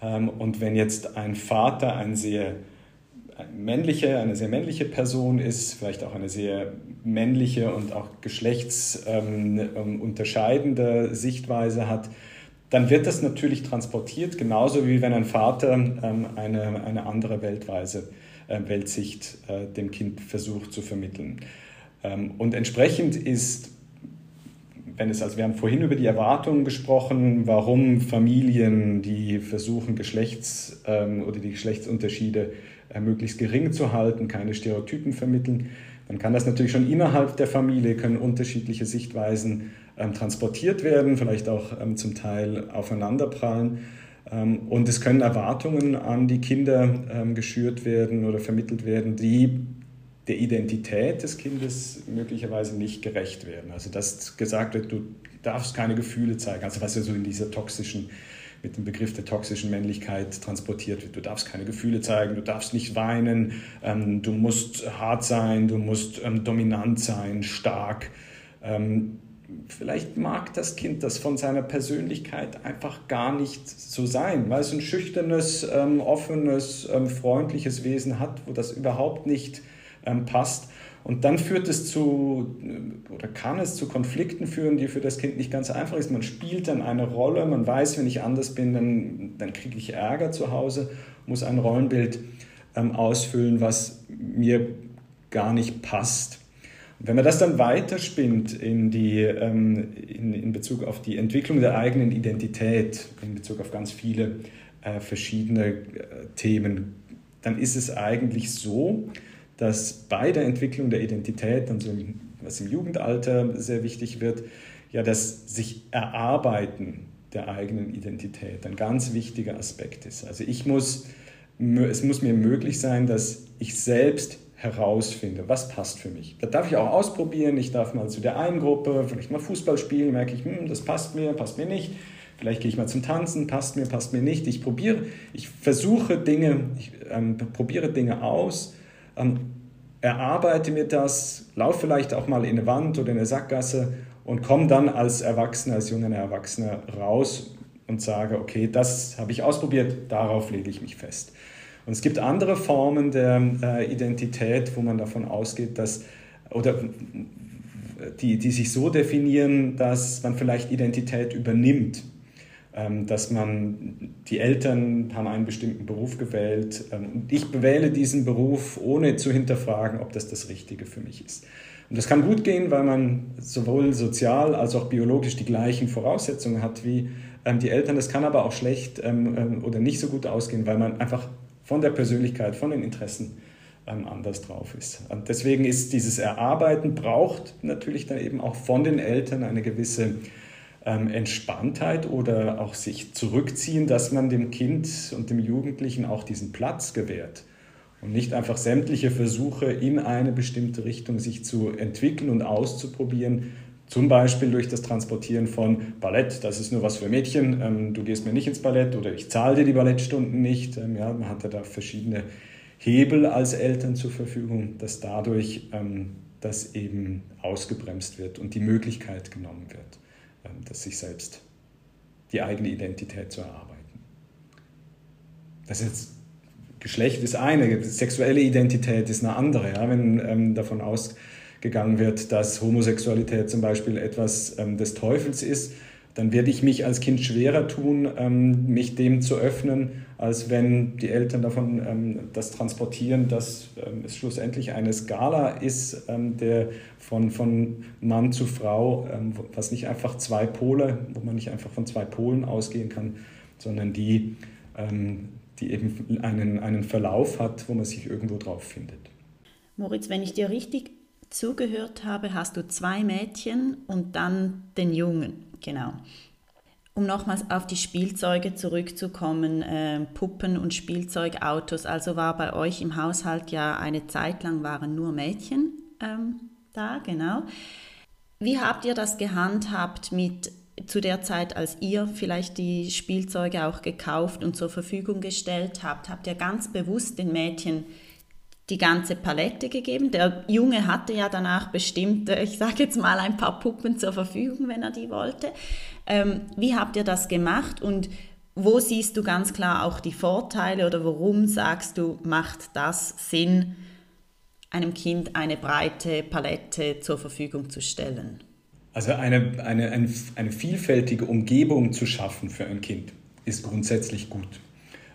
Ähm, und wenn jetzt ein Vater ein sehr männliche, eine sehr männliche Person ist, vielleicht auch eine sehr männliche und auch geschlechtsunterscheidende ähm, Sichtweise hat, dann wird das natürlich transportiert, genauso wie wenn ein Vater ähm, eine, eine andere Weltweise, äh, Weltsicht äh, dem Kind versucht zu vermitteln. Ähm, und entsprechend ist wenn es, also wir haben vorhin über die Erwartungen gesprochen, warum Familien, die versuchen, Geschlechts- ähm, oder die Geschlechtsunterschiede möglichst gering zu halten, keine Stereotypen vermitteln, dann kann das natürlich schon innerhalb der Familie, können unterschiedliche Sichtweisen ähm, transportiert werden, vielleicht auch ähm, zum Teil aufeinanderprallen. Ähm, und es können Erwartungen an die Kinder ähm, geschürt werden oder vermittelt werden, die der Identität des Kindes möglicherweise nicht gerecht werden. Also dass gesagt wird, du darfst keine Gefühle zeigen, also was ja so in dieser toxischen mit dem Begriff der toxischen Männlichkeit transportiert wird. Du darfst keine Gefühle zeigen, du darfst nicht weinen, ähm, du musst hart sein, du musst ähm, dominant sein, stark. Ähm, vielleicht mag das Kind das von seiner Persönlichkeit einfach gar nicht so sein, weil es ein schüchternes, ähm, offenes, ähm, freundliches Wesen hat, wo das überhaupt nicht ähm, passt. Und dann führt es zu, oder kann es zu Konflikten führen, die für das Kind nicht ganz einfach ist. Man spielt dann eine Rolle, man weiß, wenn ich anders bin, dann, dann kriege ich Ärger zu Hause, muss ein Rollenbild ähm, ausfüllen, was mir gar nicht passt. Und wenn man das dann weiterspinnt in, die, ähm, in, in Bezug auf die Entwicklung der eigenen Identität, in Bezug auf ganz viele äh, verschiedene äh, Themen, dann ist es eigentlich so, dass bei der Entwicklung der Identität, also was im Jugendalter sehr wichtig wird, ja, das sich erarbeiten der eigenen Identität ein ganz wichtiger Aspekt ist. Also ich muss, es muss mir möglich sein, dass ich selbst herausfinde, was passt für mich. Das darf ich auch ausprobieren. Ich darf mal zu der einen Gruppe vielleicht mal Fußball spielen, merke ich, hm, das passt mir, passt mir nicht. Vielleicht gehe ich mal zum Tanzen, passt mir, passt mir nicht. Ich probiere, ich versuche Dinge, ich ähm, probiere Dinge aus ähm, erarbeite mir das, laufe vielleicht auch mal in eine Wand oder in eine Sackgasse und komme dann als Erwachsener, als junger Erwachsener raus und sage, okay, das habe ich ausprobiert, darauf lege ich mich fest. Und es gibt andere Formen der äh, Identität, wo man davon ausgeht, dass, oder die, die sich so definieren, dass man vielleicht Identität übernimmt. Ähm, dass man, die Eltern haben einen bestimmten Beruf gewählt ähm, und ich bewähle diesen Beruf, ohne zu hinterfragen, ob das das Richtige für mich ist. Und das kann gut gehen, weil man sowohl sozial als auch biologisch die gleichen Voraussetzungen hat wie ähm, die Eltern. Das kann aber auch schlecht oder nicht so gut ausgehen, weil man einfach von der Persönlichkeit, von den Interessen anders drauf ist. Und deswegen ist dieses Erarbeiten braucht natürlich dann eben auch von den Eltern eine gewisse ähm, Entspanntheit oder auch sich zurückziehen, dass man dem Kind und dem Jugendlichen auch diesen Platz gewährt und nicht einfach sämtliche Versuche in eine bestimmte Richtung sich zu entwickeln und auszuprobieren, zum Beispiel durch das Transportieren von Ballett, das ist nur was für Mädchen, ähm, du gehst mir nicht ins Ballett oder ich zahle dir die Ballettstunden nicht. Ähm, ja, man hat ja da verschiedene Hebel als Eltern zur Verfügung, dass dadurch ähm, das eben ausgebremst wird und die Möglichkeit genommen wird. Ähm, das sich selbst die eigene Identität zu erarbeiten. Das ist Geschlecht ist eine, sexuelle Identität ist eine andere. Ja? Wenn ähm, davon ausgegangen wird, dass Homosexualität zum Beispiel etwas ähm, des Teufels ist, dann werde ich mich als Kind schwerer tun, ähm, mich dem zu öffnen, als wenn die Eltern davon ähm, das transportieren, dass ähm, es schlussendlich eine Skala ist, ähm, der von, von Mann zu Frau, was nicht einfach zwei Pole, wo man nicht einfach von zwei Polen ausgehen kann, sondern die die eben einen, einen Verlauf hat, wo man sich irgendwo drauf findet. Moritz, wenn ich dir richtig zugehört habe, hast du zwei Mädchen und dann den Jungen, genau. Um nochmals auf die Spielzeuge zurückzukommen, äh, Puppen und Spielzeugautos, also war bei euch im Haushalt ja eine Zeit lang waren nur Mädchen ähm, da, genau. Wie habt ihr das gehandhabt mit zu der Zeit, als ihr vielleicht die Spielzeuge auch gekauft und zur Verfügung gestellt habt, habt ihr ganz bewusst den Mädchen die ganze Palette gegeben. Der Junge hatte ja danach bestimmt, äh, ich sage jetzt mal, ein paar Puppen zur Verfügung, wenn er die wollte. Ähm, wie habt ihr das gemacht und wo siehst du ganz klar auch die Vorteile oder warum sagst du, macht das Sinn, einem Kind eine breite Palette zur Verfügung zu stellen? Also eine, eine, eine, eine vielfältige Umgebung zu schaffen für ein Kind ist grundsätzlich gut.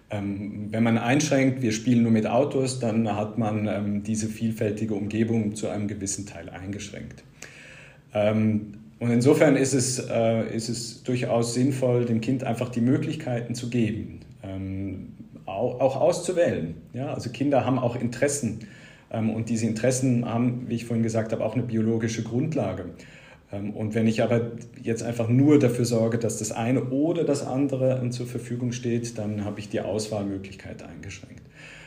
Ähm, wenn man einschränkt, wir spielen nur mit Autos, dann hat man ähm, diese vielfältige Umgebung zu einem gewissen Teil eingeschränkt. Ähm, und insofern ist es, äh, ist es durchaus sinnvoll, dem Kind einfach die Möglichkeiten zu geben, ähm, auch, auch, auszuwählen. Ja? Also Kinder haben auch Interessen ähm, und diese Interessen haben, wie ich vorhin gesagt habe, auch eine biologische Grundlage. Ähm, und wenn ich aber jetzt einfach nur dafür sorge, dass das eine oder das andere zur Verfügung steht, dann habe ich die Auswahlmöglichkeit eingeschränkt.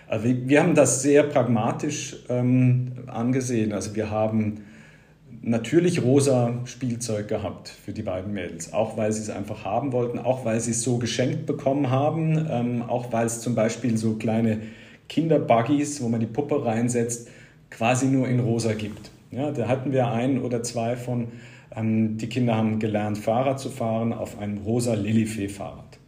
Also wir haben das sehr pragmatisch ähm, angesehen. Also wir haben natürlich rosa Spielzeug gehabt für die beiden Mädels, auch weil sie es einfach haben wollten, auch weil sie es so geschenkt bekommen haben, ähm, auch weil es zum Beispiel so kleine Kinderbuggies, wo man die Puppe reinsetzt, quasi nur in rosa gibt. Ja, da hatten wir ein oder zwei von, ähm, die Kinder haben gelernt, Fahrrad zu fahren auf einem rosa Lilifee-Fahrrad.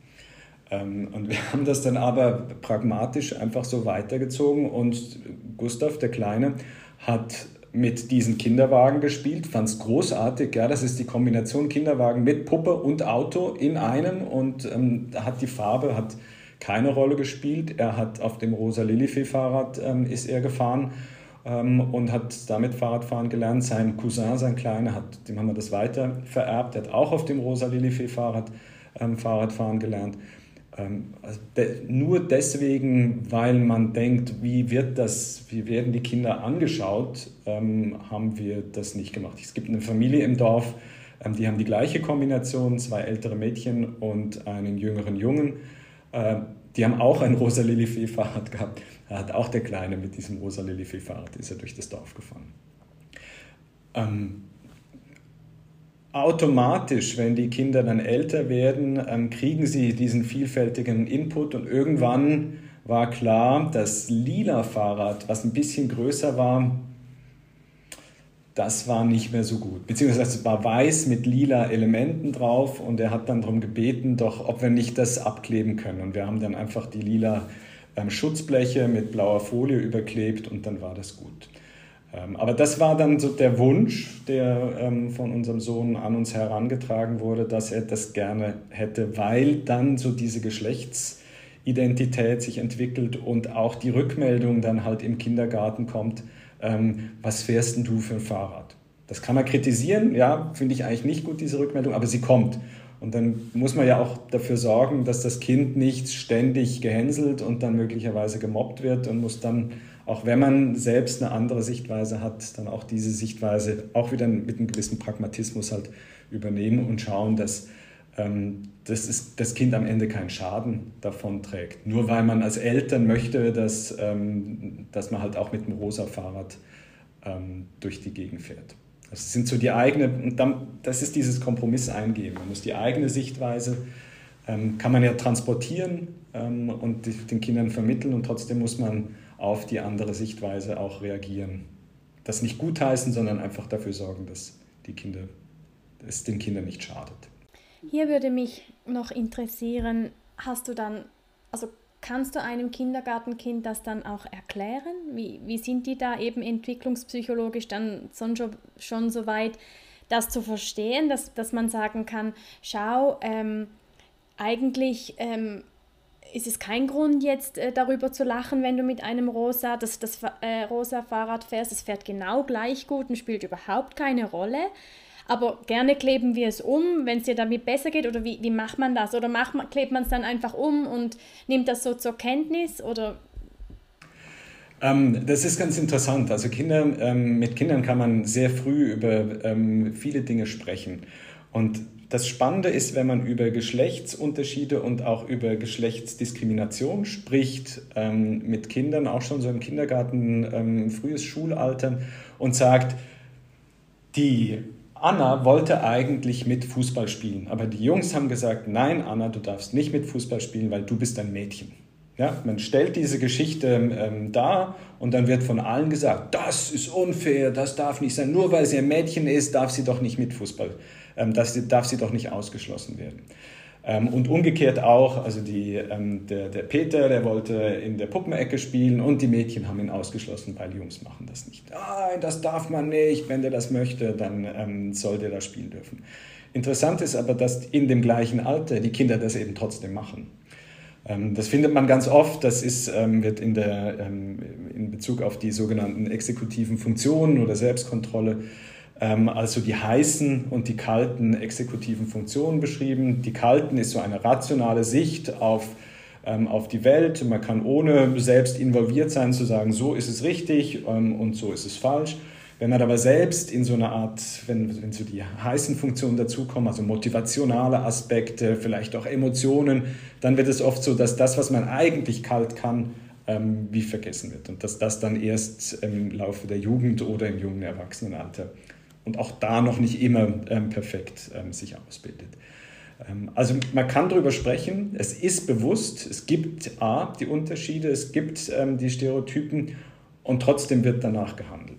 Ähm, und wir haben das dann aber pragmatisch einfach so weitergezogen und Gustav, der Kleine, hat mit diesen Kinderwagen gespielt, fand es großartig. Ja, das ist die Kombination Kinderwagen mit Puppe und Auto in einem und ähm, hat die Farbe hat keine Rolle gespielt. Er hat auf dem rosa Lilifee-Fahrrad ähm, ist er gefahren und hat damit Fahrradfahren gelernt. Sein Cousin, sein Kleiner, hat, dem haben wir das weiter vererbt. Hat auch auf dem rosa Lilifee-Fahrrad ähm, Fahrradfahren gelernt. Ähm, also de, nur deswegen, weil man denkt, wie wird das, wie werden die Kinder angeschaut, ähm, haben wir das nicht gemacht. Es gibt eine Familie im Dorf, ähm, die haben die gleiche Kombination, zwei ältere Mädchen und einen jüngeren Jungen. Äh, die haben auch ein rosa Lilifee-Fahrrad gehabt. Da hat auch der Kleine mit diesem rosa Lilifee-Fahrrad ist er durch das Dorf gefahren. Ähm, automatisch, wenn die Kinder dann älter werden, ähm, kriegen sie diesen vielfältigen Input und irgendwann war klar, das lila Fahrrad, was ein bisschen größer war, das war nicht mehr so gut. Beziehungsweise es war weiß mit lila Elementen drauf und er hat dann darum gebeten, doch ob wir nicht das abkleben können. Und wir haben dann einfach die lila ähm, Schutzbleche mit blauer Folie überklebt und dann war das gut. Ähm, aber das war dann so der Wunsch, der ähm, von unserem Sohn an uns herangetragen wurde, dass er das gerne hätte, weil dann so diese Geschlechtsidentität sich entwickelt und auch die Rückmeldung dann halt im Kindergarten kommt, ähm, was fährst denn du für ein Fahrrad? Das kann man kritisieren, ja, finde ich eigentlich nicht gut, diese Rückmeldung, aber sie kommt. Und dann muss man ja auch dafür sorgen, dass das Kind nicht ständig gehänselt und dann möglicherweise gemobbt wird und muss dann, auch wenn man selbst eine andere Sichtweise hat, dann auch diese Sichtweise auch wieder mit einem gewissen Pragmatismus halt übernehmen und schauen, dass ähm, das, ist, das Kind am Ende keinen Schaden davon trägt. Nur weil man als Eltern möchte, dass, ähm, dass man halt auch mit dem rosa Fahrrad ähm, durch die Gegend fährt. Das sind so die eigene, und dann, das ist dieses Kompromiss eingehen. Man muss die eigene Sichtweise, ähm, kann man ja transportieren ähm, und den Kindern vermitteln und trotzdem muss man auf die andere Sichtweise auch reagieren. Das nicht gutheißen, sondern einfach dafür sorgen, dass die Kinder, es den Kindern nicht schadet. Hier würde mich noch interessieren, hast du dann, also kannst du einem Kindergartenkind das dann auch erklären? Wie, wie sind die da eben entwicklungspsychologisch dann schon, schon so weit, das zu verstehen, dass, dass man sagen kann, schau, ähm, eigentlich ähm, ist es kein Grund, jetzt äh, darüber zu lachen, wenn du mit einem rosa, das, das äh, rosa Fahrrad fährst. Es fährt genau gleich gut und spielt überhaupt keine Rolle. Aber gerne kleben wir es um, wenn es dir damit besser geht. Oder wie, wie macht man das? Oder macht man, klebt man es dann einfach um und nimmt das so zur Kenntnis? Oder ähm, das ist ganz interessant. Also Kinder, ähm, mit Kindern kann man sehr früh über ähm, viele Dinge sprechen. Und das Spannende ist, wenn man über Geschlechtsunterschiede und auch über Geschlechtsdiskrimination spricht mit Kindern, auch schon so im Kindergarten, frühes Schulalter, und sagt, die Anna wollte eigentlich mit Fußball spielen, aber die Jungs haben gesagt, nein, Anna, du darfst nicht mit Fußball spielen, weil du bist ein Mädchen. Ja, man stellt diese Geschichte ähm, dar und dann wird von allen gesagt, das ist unfair, das darf nicht sein. Nur weil sie ein Mädchen ist, darf sie doch nicht mit Fußball ähm, das darf sie doch nicht ausgeschlossen werden. Ähm, und umgekehrt auch, also die, ähm, der, der Peter, der wollte in der Puppenecke spielen und die Mädchen haben ihn ausgeschlossen, weil Jungs machen das nicht. Nein, das darf man nicht, wenn der das möchte, dann ähm, soll der das spielen dürfen. Interessant ist aber, dass in dem gleichen Alter die Kinder das eben trotzdem machen. Ähm, das findet man ganz oft, das ist, ähm, wird in, der, in Bezug auf die sogenannten exekutiven Funktionen oder Selbstkontrolle ähm, also die heißen und die kalten exekutiven Funktionen beschrieben. Die kalten ist so eine rationale Sicht auf, ähm, auf die Welt. Man kann ohne selbst involviert sein zu sagen, so ist es richtig ähm, und so ist es falsch. Wenn man aber selbst in so eine Art, wenn, wenn so die heißen Funktionen dazukommen, also motivationale Aspekte, vielleicht auch Emotionen, dann wird es oft so, dass das, was man eigentlich kalt kann, ähm, wie vergessen wird und dass das dann erst im Laufe der Jugend oder im jungen Erwachsenenalter und auch da noch nicht immer ähm, perfekt ähm, sich ausbildet. Ähm, also man kann darüber sprechen, es ist bewusst, es gibt A, die Unterschiede, es gibt ähm, die Stereotypen und trotzdem wird danach gehandelt.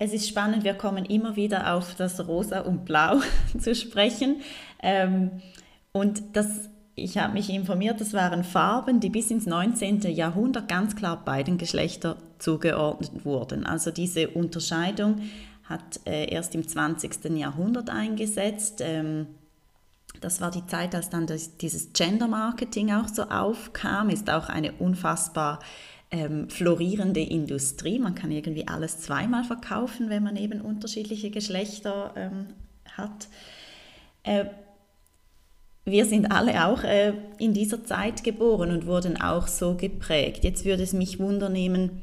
Es ist spannend, wir kommen immer wieder auf das Rosa und Blau zu sprechen. Ähm, und das ich habe mich informiert, das waren Farben, die bis ins 19. Jahrhundert ganz klar beiden Geschlechtern zugeordnet wurden. Also diese Unterscheidung hat äh, erst im 20. Jahrhundert eingesetzt. Ähm, das war die Zeit, als dann das, dieses Gender Marketing auch so aufkam, ist auch eine unfassbar ähm, florierende Industrie. Man kann irgendwie alles zweimal verkaufen, wenn man eben unterschiedliche Geschlechter ähm, hat. Äh, wir sind alle auch äh, in dieser Zeit geboren und wurden auch so geprägt. Jetzt würde es mich wundernehmen,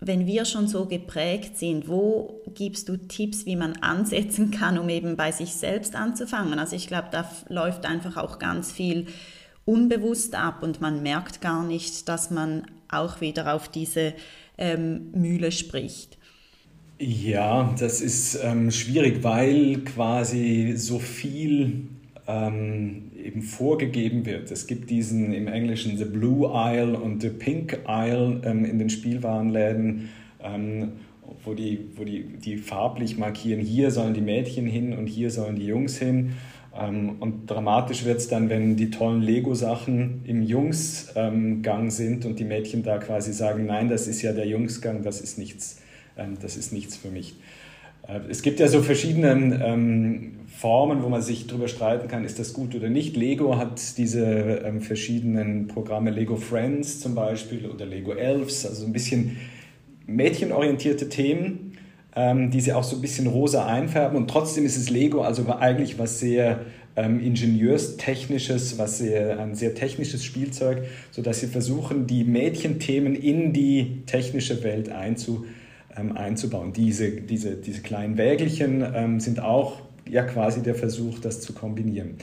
wenn wir schon so geprägt sind, wo gibst du Tipps, wie man ansetzen kann, um eben bei sich selbst anzufangen? Also ich glaube, da läuft einfach auch ganz viel unbewusst ab und man merkt gar nicht, dass man auch wieder auf diese ähm, Mühle spricht. Ja, das ist ähm, schwierig, weil quasi so viel ähm, eben vorgegeben wird. Es gibt diesen im Englischen The Blue Aisle und The Pink Aisle ähm, in den Spielwarenläden, ähm, wo, die, wo die, die farblich markieren, hier sollen die Mädchen hin und hier sollen die Jungs hin. Ähm, und dramatisch wird es dann, wenn die tollen Lego-Sachen im Jungsgang sind und die Mädchen da quasi sagen, nein, das ist ja der Jungsgang, das ist nichts, ähm, das ist nichts für mich. Äh, es gibt ja so verschiedene ähm, Formen, wo man sich darüber streiten kann, ist das gut oder nicht. Lego hat diese ähm, verschiedenen Programme, Lego Friends zum Beispiel oder Lego Elves, also ein bisschen mädchenorientierte Themen, ähm, die sie auch so ein bisschen rosa einfärben. Und trotzdem ist es Lego also eigentlich was sehr ähm, Ingenieurstechnisches, was sehr, ein sehr technisches Spielzeug, sodass sie versuchen, die Mädchenthemen in die technische Welt einzu, ähm, einzubauen. Diese, diese, diese kleinen Wägelchen ähm, sind auch ja quasi der Versuch, das zu kombinieren.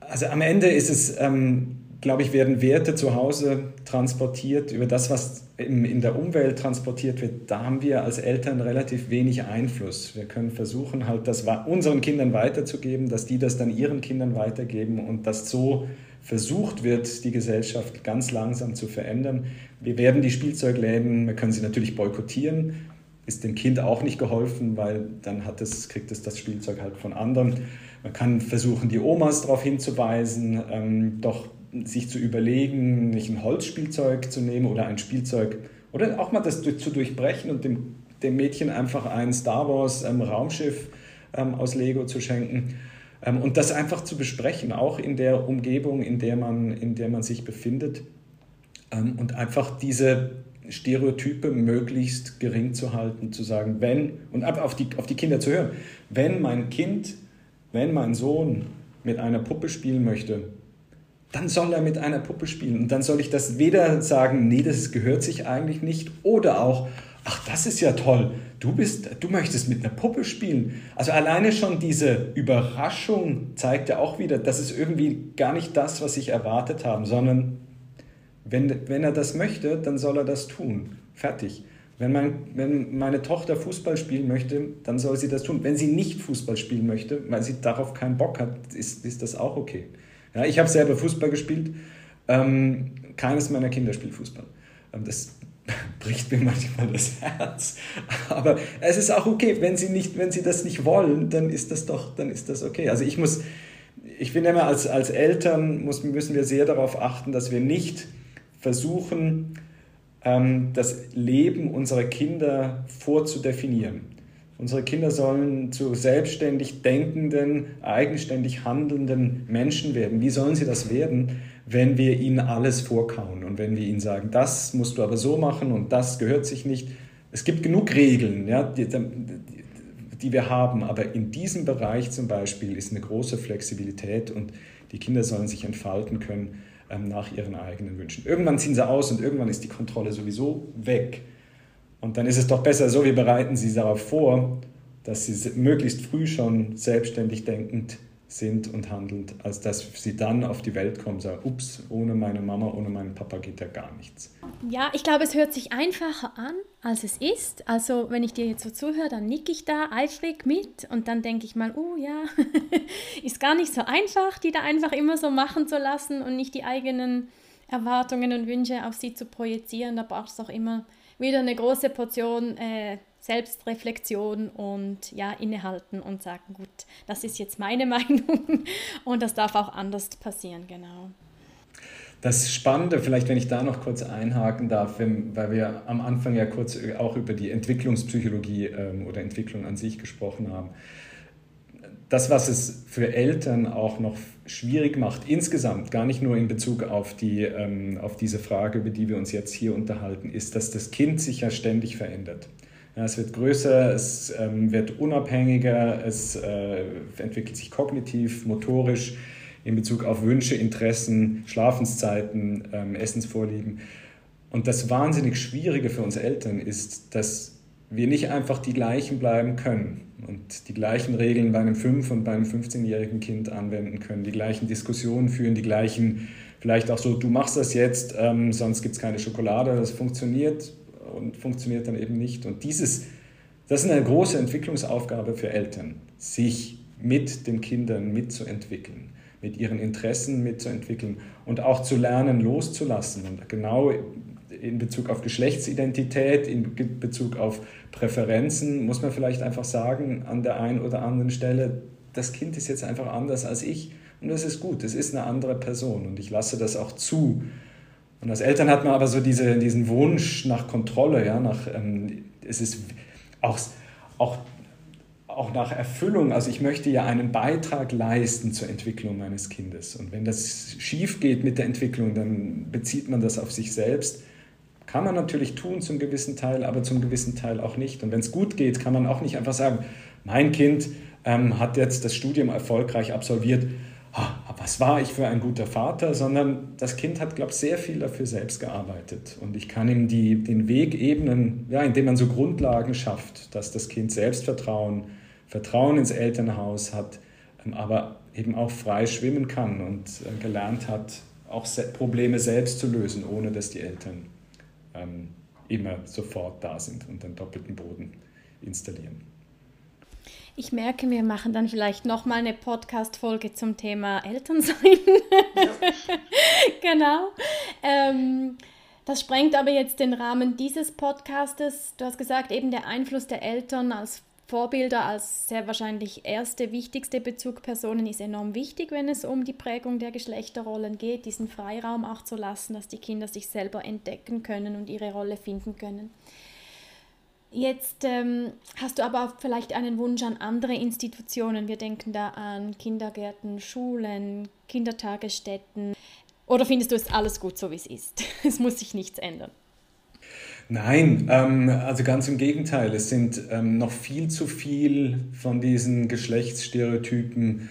Also am Ende ist es, ähm, glaube ich, werden Werte zu Hause transportiert über das, was in, in der Umwelt transportiert wird. Da haben wir als Eltern relativ wenig Einfluss. Wir können versuchen, halt das unseren Kindern weiterzugeben, dass die das dann ihren Kindern weitergeben und dass so versucht wird, die Gesellschaft ganz langsam zu verändern. Wir werden die Spielzeugläden, wir können sie natürlich boykottieren, ist dem Kind auch nicht geholfen, weil dann hat es, kriegt es das Spielzeug halt von anderen. Man kann versuchen, die Omas darauf hinzuweisen, ähm, doch sich zu überlegen, nicht ein Holzspielzeug zu nehmen oder ein Spielzeug oder auch mal das zu durchbrechen und dem, dem Mädchen einfach ein Star Wars ähm, Raumschiff ähm, aus Lego zu schenken ähm, und das einfach zu besprechen, auch in der Umgebung, in der man, in der man sich befindet ähm, und einfach diese Stereotype möglichst gering zu halten, zu sagen, wenn, und ab auf die, auf die Kinder zu hören, wenn mein Kind, wenn mein Sohn mit einer Puppe spielen möchte, dann soll er mit einer Puppe spielen. Und dann soll ich das weder sagen, nee, das gehört sich eigentlich nicht, oder auch, ach, das ist ja toll, du, bist, du möchtest mit einer Puppe spielen. Also alleine schon diese Überraschung zeigt ja auch wieder, das ist irgendwie gar nicht das, was ich erwartet habe, sondern wenn, wenn er das möchte, dann soll er das tun. Fertig. Wenn, mein, wenn meine Tochter Fußball spielen möchte, dann soll sie das tun. Wenn sie nicht Fußball spielen möchte, weil sie darauf keinen Bock hat, ist, ist das auch okay. Ja, ich habe selber Fußball gespielt. Ähm, keines meiner Kinder spielt Fußball. Ähm, das bricht mir manchmal das Herz. Aber es ist auch okay, wenn sie, nicht, wenn sie das nicht wollen, dann ist das doch, dann ist das okay. Also ich muss, ich finde immer, als, als Eltern muss, müssen wir sehr darauf achten, dass wir nicht versuchen, ähm, das Leben unserer Kinder vorzudefinieren. Unsere Kinder sollen zu selbstständig denkenden, eigenständig handelnden Menschen werden. Wie sollen sie das werden, wenn wir ihnen alles vorkauen und wenn wir ihnen sagen, das musst du aber so machen und das gehört sich nicht? Es gibt genug Regeln, ja, die, die wir haben, aber in diesem Bereich zum Beispiel ist eine große Flexibilität und die Kinder sollen sich entfalten können ähm, nach ihren eigenen Wünschen. Irgendwann ziehen sie aus und irgendwann ist die Kontrolle sowieso weg. Und dann ist es doch besser so, wir bereiten sie darauf vor, dass sie möglichst früh schon selbstständig denkend sind und handelnd, als dass sie dann auf die Welt kommen und sagen, ups, ohne meine Mama, ohne meinen Papa geht ja gar nichts. Ja, ich glaube, es hört sich einfacher an, als es ist. Also wenn ich dir jetzt so zuhöre, dann nicke ich da eifrig mit und dann denke ich mal, oh ja, ist gar nicht so einfach, die da einfach immer so machen zu lassen und nicht die eigenen Erwartungen und Wünsche auf sie zu projizieren. Da braucht es auch immer wieder eine große Portion äh, Selbstreflexion und ja, innehalten und sagen, gut, das ist jetzt meine Meinung und das darf auch anders passieren, genau. Das Spannende, vielleicht wenn ich da noch kurz einhaken darf, weil wir am Anfang ja kurz auch über die Entwicklungspsychologie ähm, oder Entwicklung an sich gesprochen haben. Das, was es für Eltern auch noch schwierig macht, insgesamt, gar nicht nur in Bezug auf, die, ähm, auf diese Frage, über die wir uns jetzt hier unterhalten, ist, dass das Kind sich ja ständig verändert. Ja, es wird größer, es ähm, wird unabhängiger, es äh, entwickelt sich kognitiv, motorisch in Bezug auf Wünsche, Interessen, Schlafenszeiten, ähm, Essensvorlieben. Und das wahnsinnig Schwierige für uns Eltern ist, dass wir nicht einfach die gleichen bleiben können und die gleichen Regeln bei einem 5- und bei einem 15-jährigen Kind anwenden können, die gleichen Diskussionen führen, die gleichen, vielleicht auch so, du machst das jetzt, ähm, sonst gibt es keine Schokolade, das funktioniert und funktioniert dann eben nicht. Und dieses, das ist eine große Entwicklungsaufgabe für Eltern, sich mit den Kindern mitzuentwickeln, mit ihren Interessen mitzuentwickeln und auch zu lernen, loszulassen. Und genau in Bezug auf Geschlechtsidentität, in Bezug auf Präferenzen, muss man vielleicht einfach sagen, an der einen oder anderen Stelle, das Kind ist jetzt einfach anders als ich. Und das ist gut, es ist eine andere Person und ich lasse das auch zu. Und als Eltern hat man aber so diese, diesen Wunsch nach Kontrolle, ja, nach, ähm, es ist auch, auch, auch nach Erfüllung. Also ich möchte ja einen Beitrag leisten zur Entwicklung meines Kindes. Und wenn das schief geht mit der Entwicklung, dann bezieht man das auf sich selbst. Kann man natürlich tun zum gewissen Teil, aber zum gewissen Teil auch nicht. Und wenn es gut geht, kann man auch nicht einfach sagen, mein Kind ähm, hat jetzt das Studium erfolgreich absolviert, was war ich für ein guter Vater, sondern das Kind hat, glaube ich, sehr viel dafür selbst gearbeitet. Und ich kann ihm die, den Weg ebnen, ja, indem man so Grundlagen schafft, dass das Kind Selbstvertrauen, Vertrauen ins Elternhaus hat, ähm, aber eben auch frei schwimmen kann und äh, gelernt hat, auch Probleme selbst zu lösen, ohne dass die Eltern ähm, immer sofort da sind und den doppelten Boden installieren. Ich merke, wir machen dann vielleicht nochmal eine Podcast-Folge zum Thema Elternsein. Ja. genau. Ähm, Das sprengt aber jetzt den Rahmen dieses Podcastes. Du hast gesagt, eben der Einfluss der Eltern als Vorbilder, als sehr wahrscheinlich erste, wichtigste Bezugspersonen ist enorm wichtig, wenn es um die Prägung der Geschlechterrollen geht, diesen Freiraum auch zu lassen, dass die Kinder sich selber entdecken können und ihre Rolle finden können. Jetzt ähm, hast du aber vielleicht einen Wunsch an andere Institutionen. Wir denken da an Kindergärten, Schulen, Kindertagesstätten. Oder findest du es alles gut, so wie es ist? Es muss sich nichts ändern. Nein, ähm, also ganz im Gegenteil. Es sind ähm, noch viel zu viel von diesen Geschlechtsstereotypen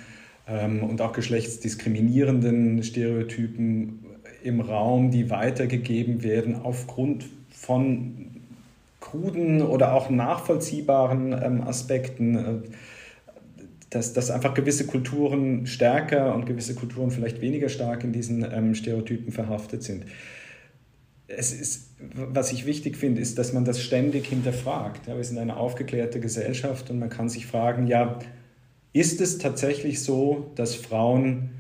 ähm, und auch geschlechtsdiskriminierenden Stereotypen im Raum, die weitergegeben werden aufgrund von kruden oder auch nachvollziehbaren ähm, Aspekten. Äh, dass, dass einfach gewisse Kulturen stärker und gewisse Kulturen vielleicht weniger stark in diesen ähm, Stereotypen verhaftet sind. Es ist, was ich wichtig finde, ist, dass man das ständig hinterfragt. Ja, wir sind eine aufgeklärte Gesellschaft und man kann sich fragen, ja, ist es tatsächlich so, dass Frauen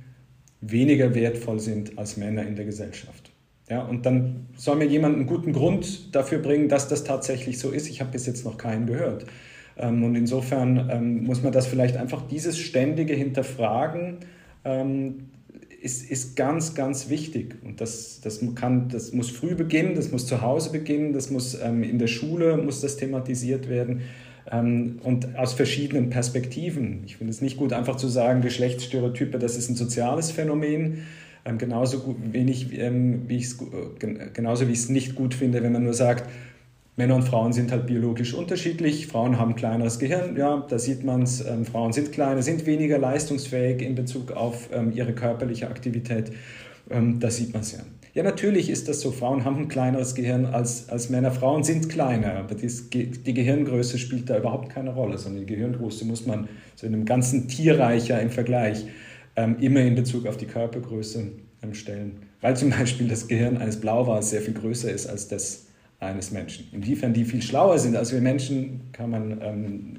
weniger wertvoll sind als Männer in der Gesellschaft? Ja, und dann soll mir jemand einen guten Grund dafür bringen, dass das tatsächlich so ist. Ich habe bis jetzt noch keinen gehört. Ähm, und insofern ähm, muss man das vielleicht einfach dieses ständige Hinterfragen ähm, ist, ist ganz, ganz wichtig. Und das, das, kann, das muss früh beginnen, das muss zu Hause beginnen, das muss in der Schule muss das thematisiert werden und aus verschiedenen Perspektiven. Ich finde es nicht gut, einfach zu sagen, Geschlechtsstereotype, das ist ein soziales Phänomen. Genauso wenig, wie ich äh, genauso wie ich es nicht gut finde, wenn man nur sagt, Männer und Frauen sind halt biologisch unterschiedlich. Frauen haben ein kleineres Gehirn, ja, da sieht man es. Ähm, Frauen sind kleiner, sind weniger leistungsfähig in Bezug auf ähm, ihre körperliche Aktivität. Ähm, da sieht man es ja. Ja, natürlich ist das so. Frauen haben ein kleineres Gehirn als, als Männer. Frauen sind kleiner, aber dies, die Gehirngröße spielt da überhaupt keine Rolle, sondern die Gehirngröße muss man so in einem ganzen Tierreicher im Vergleich ähm, immer in Bezug auf die Körpergröße ähm, stellen. Weil zum Beispiel das Gehirn eines Blauwals sehr viel größer ist als das eines Menschen. Inwiefern die viel schlauer sind als wir Menschen, kann man, ähm,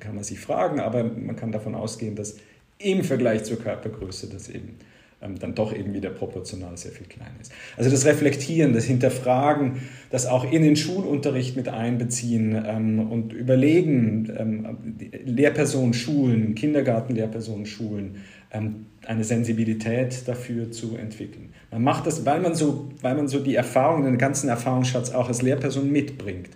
kann man sich fragen, aber man kann davon ausgehen, dass im Vergleich zur Körpergröße das eben ähm, dann doch eben wieder proportional sehr viel kleiner ist. Also das Reflektieren, das Hinterfragen, das auch in den Schulunterricht mit einbeziehen ähm, und überlegen, ähm, Lehrpersonen schulen, Kindergartenlehrpersonen schulen, ähm, eine Sensibilität dafür zu entwickeln. Man macht das, weil man so, weil man so die Erfahrung, den ganzen Erfahrungsschatz auch als Lehrperson mitbringt.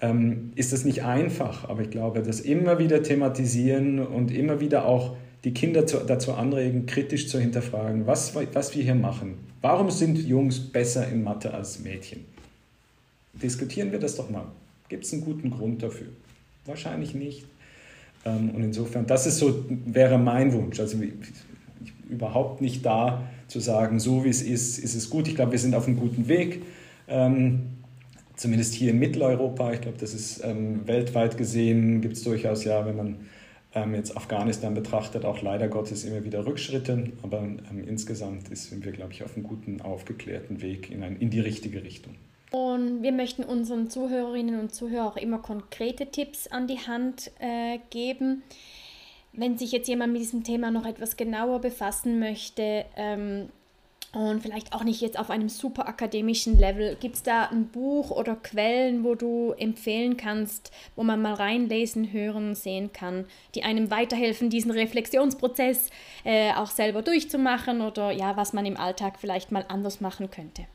Ähm, ist das nicht einfach, aber ich glaube, das immer wieder thematisieren und immer wieder auch die Kinder zu, dazu anregen, kritisch zu hinterfragen, was, was wir hier machen. Warum sind Jungs besser in Mathe als Mädchen? Diskutieren wir das doch mal. Gibt es einen guten Grund dafür? Wahrscheinlich nicht. Ähm, und insofern, das ist so, wäre mein Wunsch. Also überhaupt nicht da zu sagen, so wie es ist, ist es gut. Ich glaube, wir sind auf einem guten Weg. Ähm, zumindest hier in Mitteleuropa. Ich glaube, das ist ähm, weltweit gesehen, gibt es durchaus ja, wenn man jetzt Afghanistan betrachtet, auch leider Gottes immer wieder Rückschritte. Aber insgesamt sind wir, glaube ich, auf einem guten, aufgeklärten Weg in, ein, in die richtige Richtung. Und wir möchten unseren Zuhörerinnen und Zuhörern auch immer konkrete Tipps an die Hand äh, geben. Wenn sich jetzt jemand mit diesem Thema noch etwas genauer befassen möchte ähm, und vielleicht auch nicht jetzt auf einem super akademischen Level, gibt es da ein Buch oder Quellen, wo du empfehlen kannst, wo man mal reinlesen, hören, sehen kann, die einem weiterhelfen, diesen Reflexionsprozess äh, auch selber durchzumachen oder ja, was man im Alltag vielleicht mal anders machen könnte?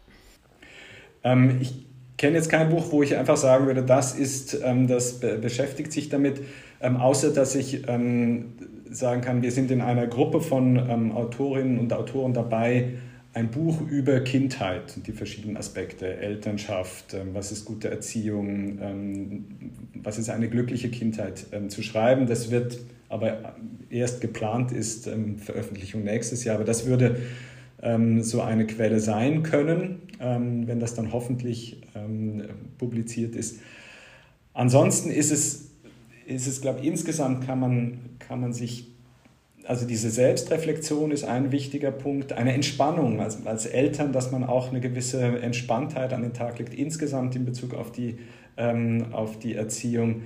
Ähm, ich kenne jetzt kein Buch, wo ich einfach sagen würde, das ist, ähm, das be beschäftigt sich damit, ähm, außer dass ich ähm, sagen kann, wir sind in einer Gruppe von ähm, Autorinnen und Autoren dabei, ein Buch über Kindheit und die verschiedenen Aspekte, Elternschaft, ähm, was ist gute Erziehung, was ist eine glückliche Kindheit zu schreiben. Das wird aber erst geplant ist, Veröffentlichung nächstes Jahr, aber das würde so eine Quelle sein können, wenn das dann hoffentlich ähm, publiziert ist. Ansonsten ist es, ist es glaube ich, insgesamt kann man, kann man sich, also diese Selbstreflexion ist ein wichtiger Punkt, eine Entspannung als, als Eltern, dass man auch eine gewisse Entspanntheit an den Tag legt, insgesamt in Bezug auf die, ähm, auf die Erziehung,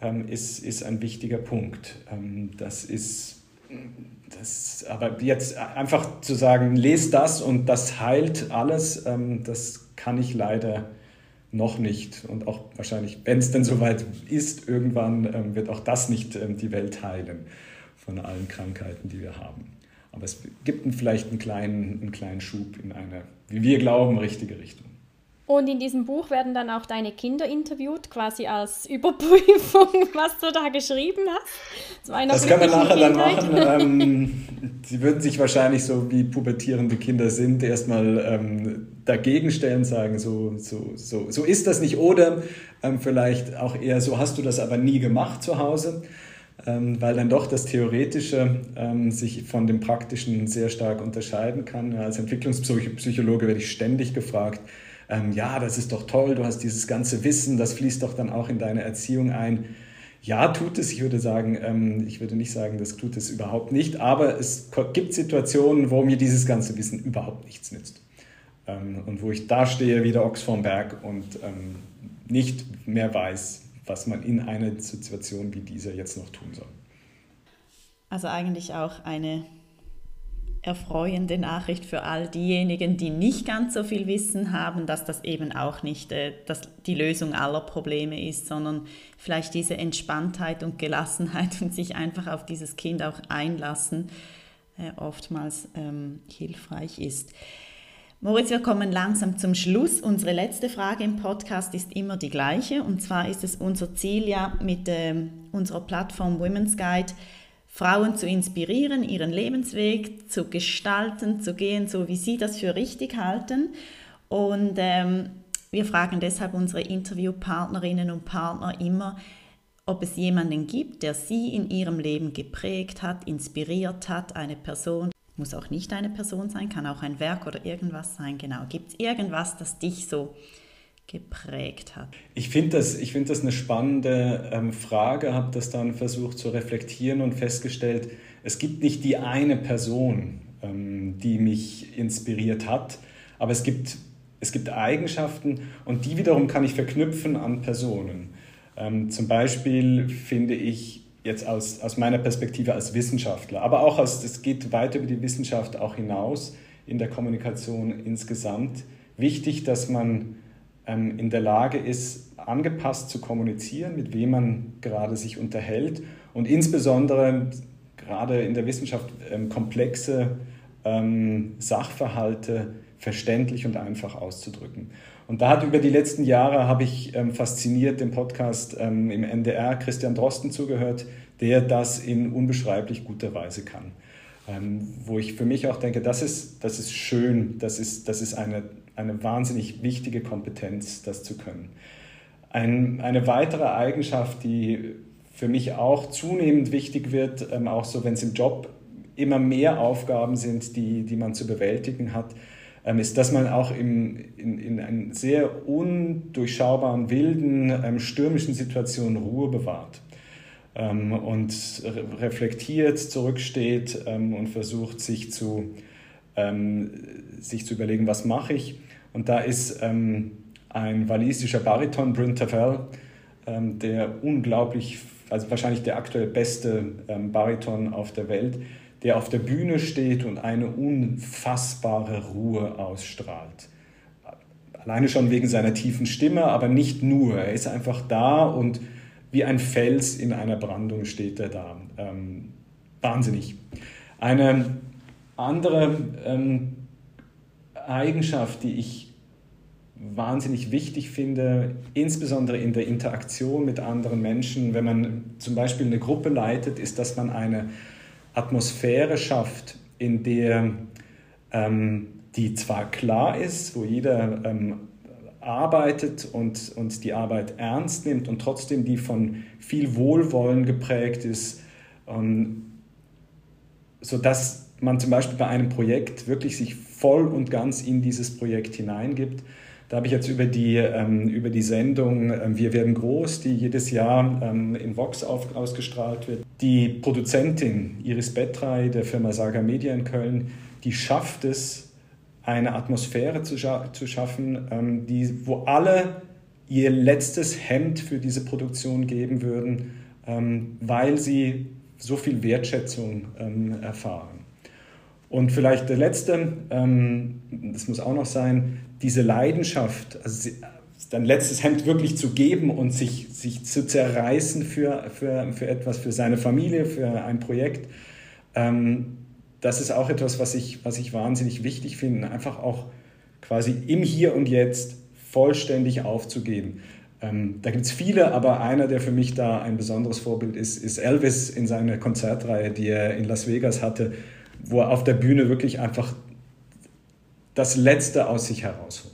ähm, ist, ist ein wichtiger Punkt. Ähm, das ist das, aber jetzt einfach zu sagen, lest das und das heilt alles, ähm, das kann ich leider noch nicht. Und auch wahrscheinlich, wenn es denn soweit ist, irgendwann ähm, wird auch das nicht ähm, die Welt heilen von allen Krankheiten, die wir haben. Aber es gibt vielleicht einen kleinen, einen kleinen Schub in eine, wie wir glauben, richtige Richtung. Und in diesem Buch werden dann auch deine Kinder interviewt, quasi als Überprüfung, was du da geschrieben hast. Das kann man nachher Kindheit. dann machen. Ähm, sie würden sich wahrscheinlich so wie pubertierende Kinder sind, erstmal ähm, dagegen stellen, sagen, so, so, so, so ist das nicht. Oder ähm, vielleicht auch eher so, hast du das aber nie gemacht zu Hause? Ähm, weil dann doch das Theoretische ähm, sich von dem Praktischen sehr stark unterscheiden kann. Als Entwicklungspsychologe werde ich ständig gefragt, ähm, ja, das ist doch toll, du hast dieses ganze Wissen, das fließt doch dann auch in deine Erziehung ein. Ja, tut es. Ich würde sagen, ähm, ich würde nicht sagen, das tut es überhaupt nicht, aber es gibt Situationen, wo mir dieses ganze Wissen überhaupt nichts nützt. Ähm, und wo ich da stehe wie der Ochs vorm Berg und ähm, nicht mehr weiß, was man in einer Situation wie dieser jetzt noch tun soll. Also eigentlich auch eine erfreuende Nachricht für all diejenigen, die nicht ganz so viel Wissen haben, dass das eben auch nicht äh, die Lösung aller Probleme ist, sondern vielleicht diese Entspanntheit und Gelassenheit und sich einfach auf dieses Kind auch einlassen äh, oftmals ähm, hilfreich ist. Moritz, wir kommen langsam zum Schluss. Unsere letzte Frage im Podcast ist immer die gleiche. Und zwar ist es unser Ziel ja mit äh, unserer Plattform Women's Guide, Frauen zu inspirieren, ihren Lebensweg zu gestalten, zu gehen, so wie sie das für richtig halten. Und ähm, wir fragen deshalb unsere Interviewpartnerinnen und Partner immer, ob es jemanden gibt, der sie in ihrem Leben geprägt hat, inspiriert hat, eine Person. Muss auch nicht eine Person sein, kann auch ein Werk oder irgendwas sein. Genau. Gibt es irgendwas, das dich so geprägt hat? Ich finde das, find das eine spannende ähm, Frage, habe das dann versucht zu reflektieren und festgestellt, es gibt nicht die eine Person, ähm, die mich inspiriert hat, aber es gibt, es gibt Eigenschaften und die wiederum kann ich verknüpfen an Personen. Ähm, zum Beispiel finde ich jetzt aus, aus meiner Perspektive als Wissenschaftler, aber auch als, es geht weit über die Wissenschaft auch hinaus in der Kommunikation insgesamt, wichtig, dass man ähm, in der Lage ist, angepasst zu kommunizieren, mit wem man gerade sich unterhält und insbesondere gerade in der Wissenschaft ähm, komplexe ähm, Sachverhalte verständlich und einfach auszudrücken. Und da hat über die letzten Jahre, habe ich fasziniert dem Podcast im NDR Christian Drosten zugehört, der das in unbeschreiblich guter Weise kann. Wo ich für mich auch denke, das ist, das ist schön, das ist, das ist eine eine wahnsinnig wichtige Kompetenz, das zu können. Ein, eine weitere Eigenschaft, die für mich auch zunehmend wichtig wird, ähm, auch so wenn es im Job immer mehr Aufgaben sind, die, die man zu bewältigen hat, ähm, ist, dass man auch im, in, in einer sehr undurchschaubaren, wilden, ähm, stürmischen Situation Ruhe bewahrt ähm, und reflektiert zurücksteht ähm, und versucht, sich zu, ähm, sich zu überlegen, was mache ich. Und da ist ähm, ein walisischer Bariton, Bryn Tafel, ähm, der unglaublich, also wahrscheinlich der aktuell beste ähm, Bariton auf der Welt, der auf der Bühne steht und eine unfassbare Ruhe ausstrahlt. Alleine schon wegen seiner tiefen Stimme, aber nicht nur. Er ist einfach da und wie ein Fels in einer Brandung steht er da. Ähm, wahnsinnig. Eine andere ähm, Eigenschaft, die ich wahnsinnig wichtig finde, insbesondere in der Interaktion mit anderen Menschen, wenn man zum Beispiel eine Gruppe leitet, ist, dass man eine Atmosphäre schafft, in der ähm, die zwar klar ist, wo jeder ähm, arbeitet und, und die Arbeit ernst nimmt und trotzdem die von viel Wohlwollen geprägt ist, ähm, sodass man zum Beispiel bei einem Projekt wirklich sich voll und ganz in dieses Projekt hineingibt. Da habe ich jetzt über die, ähm, über die Sendung ähm, Wir werden groß, die jedes Jahr ähm, in Vox auf, ausgestrahlt wird, die Produzentin Iris Bettray der Firma Saga Media in Köln, die schafft es, eine Atmosphäre zu, scha zu schaffen, ähm, die, wo alle ihr letztes Hemd für diese Produktion geben würden, ähm, weil sie so viel Wertschätzung ähm, erfahren. Und vielleicht der letzte, ähm, das muss auch noch sein, diese Leidenschaft, also dein letztes Hemd wirklich zu geben und sich, sich zu zerreißen für, für, für etwas, für seine Familie, für ein Projekt, ähm, das ist auch etwas, was ich, was ich wahnsinnig wichtig finde, einfach auch quasi im Hier und Jetzt vollständig aufzugeben. Ähm, da gibt es viele, aber einer, der für mich da ein besonderes Vorbild ist, ist Elvis in seiner Konzertreihe, die er in Las Vegas hatte, wo er auf der Bühne wirklich einfach das Letzte aus sich herausholt.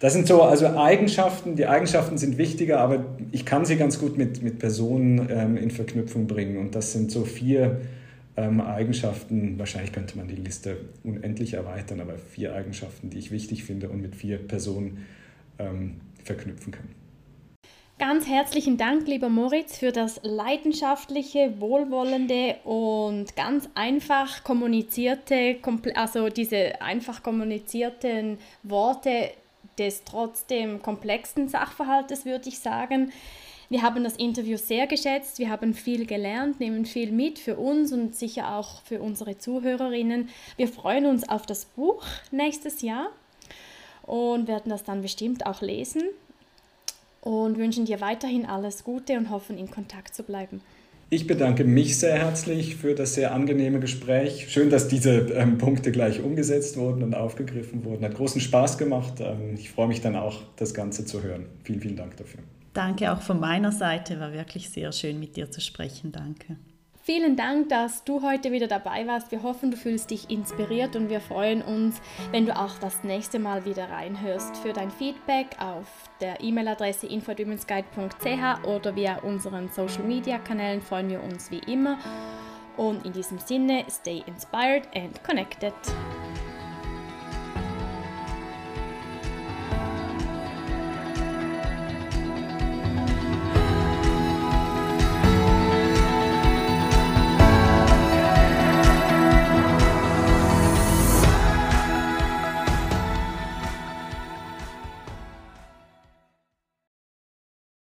Das sind so also Eigenschaften, die Eigenschaften sind wichtiger, aber ich kann sie ganz gut mit, mit Personen ähm, in Verknüpfung bringen. Und das sind so vier ähm, Eigenschaften, wahrscheinlich könnte man die Liste unendlich erweitern, aber vier Eigenschaften, die ich wichtig finde und mit vier Personen ähm, verknüpfen kann. Ganz herzlichen Dank, lieber Moritz, für das leidenschaftliche, wohlwollende und ganz einfach kommunizierte, also diese einfach kommunizierten Worte des trotzdem komplexen Sachverhaltes, würde ich sagen. Wir haben das Interview sehr geschätzt, wir haben viel gelernt, nehmen viel mit für uns und sicher auch für unsere Zuhörerinnen. Wir freuen uns auf das Buch nächstes Jahr und werden das dann bestimmt auch lesen und wünschen dir weiterhin alles Gute und hoffen, in Kontakt zu bleiben. Ich bedanke mich sehr herzlich für das sehr angenehme Gespräch. Schön, dass diese ähm, Punkte gleich umgesetzt wurden und aufgegriffen wurden. Hat großen Spaß gemacht. Ähm, ich freue mich dann auch, das Ganze zu hören. Vielen, vielen Dank dafür. Danke auch von meiner Seite. War wirklich sehr schön, mit dir zu sprechen. Danke. Vielen Dank, dass du heute wieder dabei warst. Wir hoffen, du fühlst dich inspiriert und wir freuen uns, wenn du auch das nächste Mal wieder reinhörst. Für dein Feedback auf der E-Mail-Adresse infodwomensguide.ch oder via unseren Social-Media-Kanälen freuen wir uns wie immer. Und in diesem Sinne, stay inspired and connected.